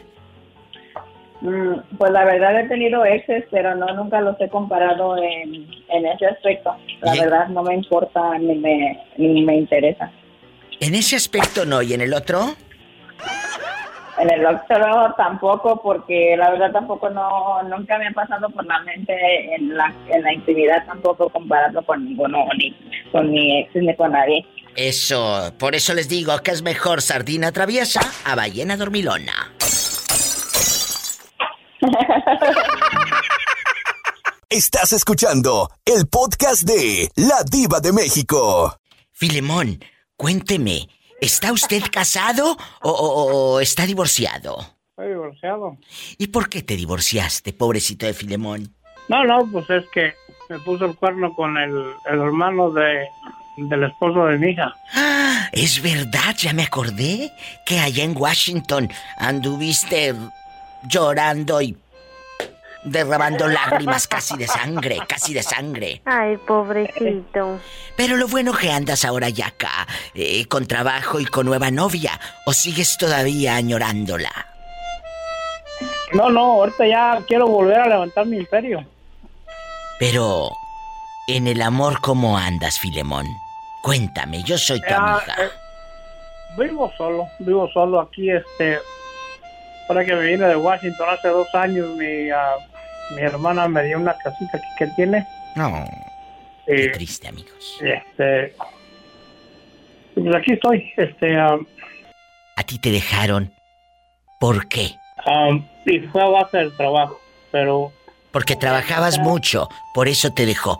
Mm, Pues la verdad he tenido exes, pero no, nunca los he comparado en, en ese aspecto. La verdad no me importa ni me, ni me interesa. En ese aspecto no, y en el otro, En el otro tampoco, porque la verdad tampoco no, nunca me ha pasado por la mente en la, en la intimidad tampoco compararlo con ninguno, ni con mi ex ni con nadie. eso, por eso les digo que es mejor sardina traviesa a ballena dormilona. Estás escuchando el podcast de La Diva de México. Filemón, cuénteme, ¿está usted casado o, o- o está divorciado? Estoy divorciado. ¿Y por qué te divorciaste, pobrecito de Filemón? No, no, pues es que me puso el cuerno con el, el hermano de, del esposo de mi hija. Ah, es verdad, ya me acordé que allá en Washington anduviste llorando y derramando lágrimas casi de sangre, casi de sangre. Ay, pobrecito. Pero lo bueno que andas ahora ya acá, eh, con trabajo y con nueva novia, o sigues todavía añorándola. No, no, ahorita ya quiero volver a levantar mi imperio. Pero, en el amor, ¿cómo andas, Filemón? Cuéntame, yo soy tu Ya, amiga. eh, vivo solo, vivo solo aquí, este... Ahora que me vine de Washington hace dos años, mi, ah, mi hermana me dio una casita aquí que tiene. No. Qué triste, amigos. Este... Pues aquí estoy, este... ah, A ti te dejaron. ¿Por qué? ah, y fue a base del trabajo, pero Porque trabajabas mucho, por eso te dejó.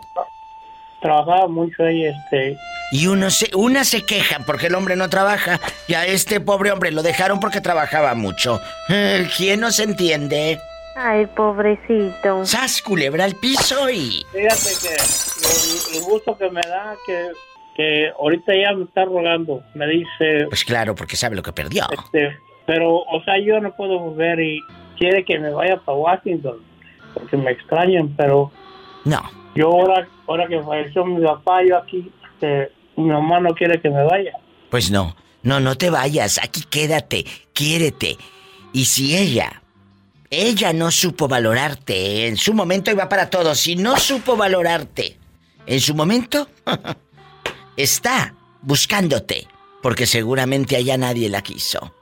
trabajaba mucho ahí, este... Y uno se, una se queja porque el hombre no trabaja. Y a este pobre hombre lo dejaron porque trabajaba mucho. Eh, ¿Quién nos entiende? Ay, pobrecito. ¡Sas, culebra al piso y... Fíjate que el, el gusto que me da que, que ahorita ya me está rogando. Me dice, Pues claro, porque sabe lo que perdió. este, pero, o sea, yo no puedo volver y quiere que me vaya para Washington porque me extrañan, pero No. yo ahora, ahora que falleció mi papá, yo aquí, este, mi mamá no quiere que me vaya. Pues no, no, no te vayas, aquí quédate, quiérete. Y si ella, ella no supo valorarte, en su momento iba para todo, si no supo valorarte en su momento está buscándote, porque seguramente allá nadie la quiso.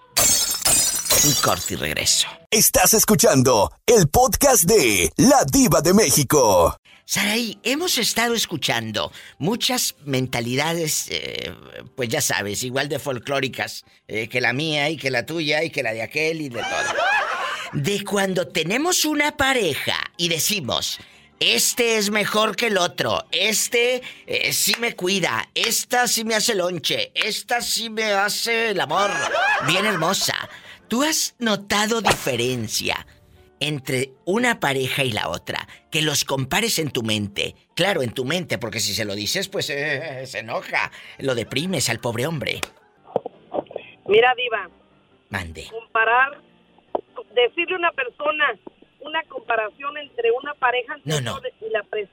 Un corte y regreso. Estás escuchando el podcast de La Diva de México. Saraí, hemos estado escuchando muchas mentalidades, eh, pues ya sabes, igual de folclóricas eh, que la mía y que la tuya y que la de aquel y de todo. De cuando tenemos una pareja y decimos, este es mejor que el otro, este eh, sí me cuida, esta sí me hace lonche, esta sí me hace el amor. Bien hermosa. ¿Tú has notado diferencia entre una pareja y la otra? Que los compares en tu mente. Claro, en tu mente, porque si se lo dices, pues eh, se enoja. Lo deprimes al pobre hombre. Mira, Diva, Mande. comparar, decirle a una persona una comparación entre una pareja No, no. y la presente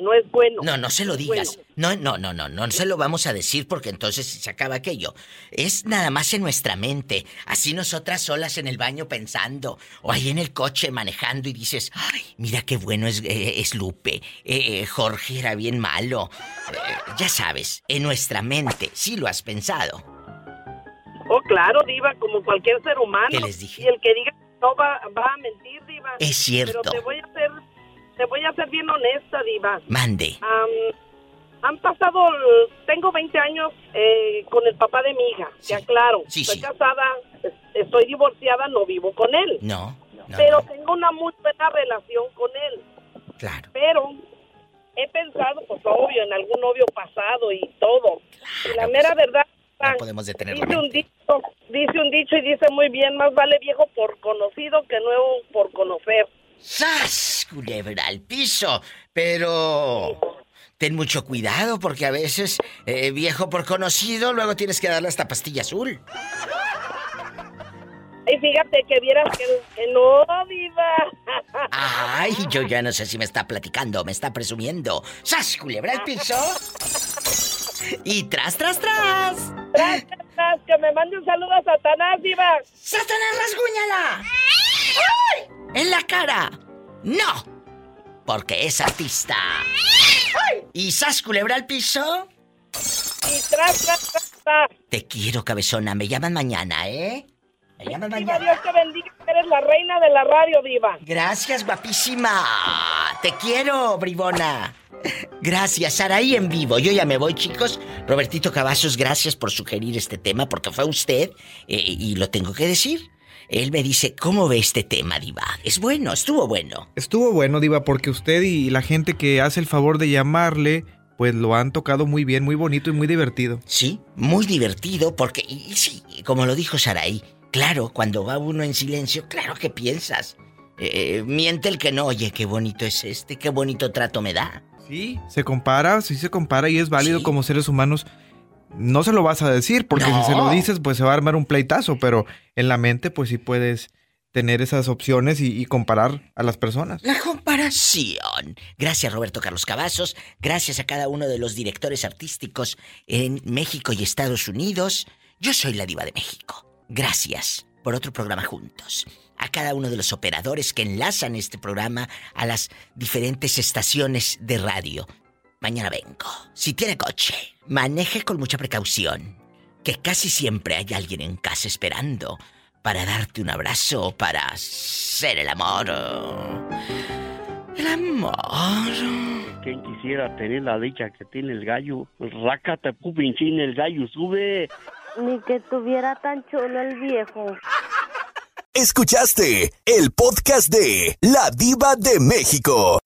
no es bueno. No, no se lo digas. No, no, no, no, no se lo vamos a decir porque entonces se acaba aquello. Es nada más en nuestra mente. Así nosotras solas en el baño pensando. O ahí en el coche manejando y dices, ay, mira qué bueno es, eh, es Lupe. Eh, eh, Jorge era bien malo. Eh, ya sabes, en nuestra mente. Sí lo has pensado. Oh, claro, Diva, como cualquier ser humano. ¿Qué les dije? Y el que diga que no va, va a mentir, Diva. Es cierto. Pero te voy a hacer, te voy a ser bien honesta, Diva. Mande. Han pasado, tengo 20 años eh, con el papá de mi hija, te aclaro. Sí, estoy sí. casada, es- estoy divorciada, no vivo con él. No, no, pero tengo una muy buena relación con él. Claro. Pero he pensado, pues obvio, en algún novio pasado y todo. y la mera verdad, No podemos detener la un mente. dicho y dice muy bien, más vale viejo por conocido que nuevo por conocer. ¡Sas! Culebra al piso. Pero ten mucho cuidado porque a veces, eh, viejo por conocido, luego tienes que darle esta pastilla azul. Y fíjate que vieras que, que no, diva. Ay, yo ya no sé si me está platicando, me está presumiendo. ¡Sas! Culebra al piso. Y tras, tras, tras. Tras, tras, tras, que me mande un saludo a Satanás, diva. ¡Satanás, rasguñala! ¡Ay! ¡En la cara! ¡No! Porque es artista. ¿Y sas culebra al piso? Y tras, tras, tras, tras. Te quiero, cabezona. Me llaman mañana, ¿eh? Mañana. Dios te bendiga, eres la reina de la radio, diva. Gracias, guapísima. Te quiero, bribona. Gracias, Saraí en vivo. Yo ya me voy, chicos. Robertito Cavazos, gracias por sugerir este tema, porque fue usted, eh, y lo tengo que decir. Él me dice, ¿cómo ve este tema, Diva? Es bueno, estuvo bueno. Estuvo bueno, Diva, porque usted y la gente que hace el favor de llamarle, pues lo han tocado muy bien, muy bonito y muy divertido. Sí, muy divertido, porque, y sí, como lo dijo Saraí, claro, cuando va uno en silencio, claro que piensas. Eh, miente el que no, oye, qué bonito es este, qué bonito trato me da. Sí, se compara, sí se compara y es válido como seres humanos. No se lo vas a decir, porque No. si se lo dices, pues se va a armar un pleitazo, pero en la mente, pues sí puedes tener esas opciones y, y comparar a las personas. La comparación. Gracias Roberto Carlos Cavazos, gracias a cada uno de los directores artísticos en México y Estados Unidos. Yo soy la diva de México. Gracias por otro programa juntos. A cada uno de los operadores que enlazan este programa a las diferentes estaciones de radio. Mañana vengo. Si tiene coche, maneje con mucha precaución. Que casi siempre hay alguien en casa esperando para darte un abrazo, para hacer el amor. El amor. Quien quisiera tener la dicha que tiene el gallo, rácate pupinchín, el gallo sube. Ni que tuviera tan chulo el viejo. Escuchaste el podcast de La Diva de México.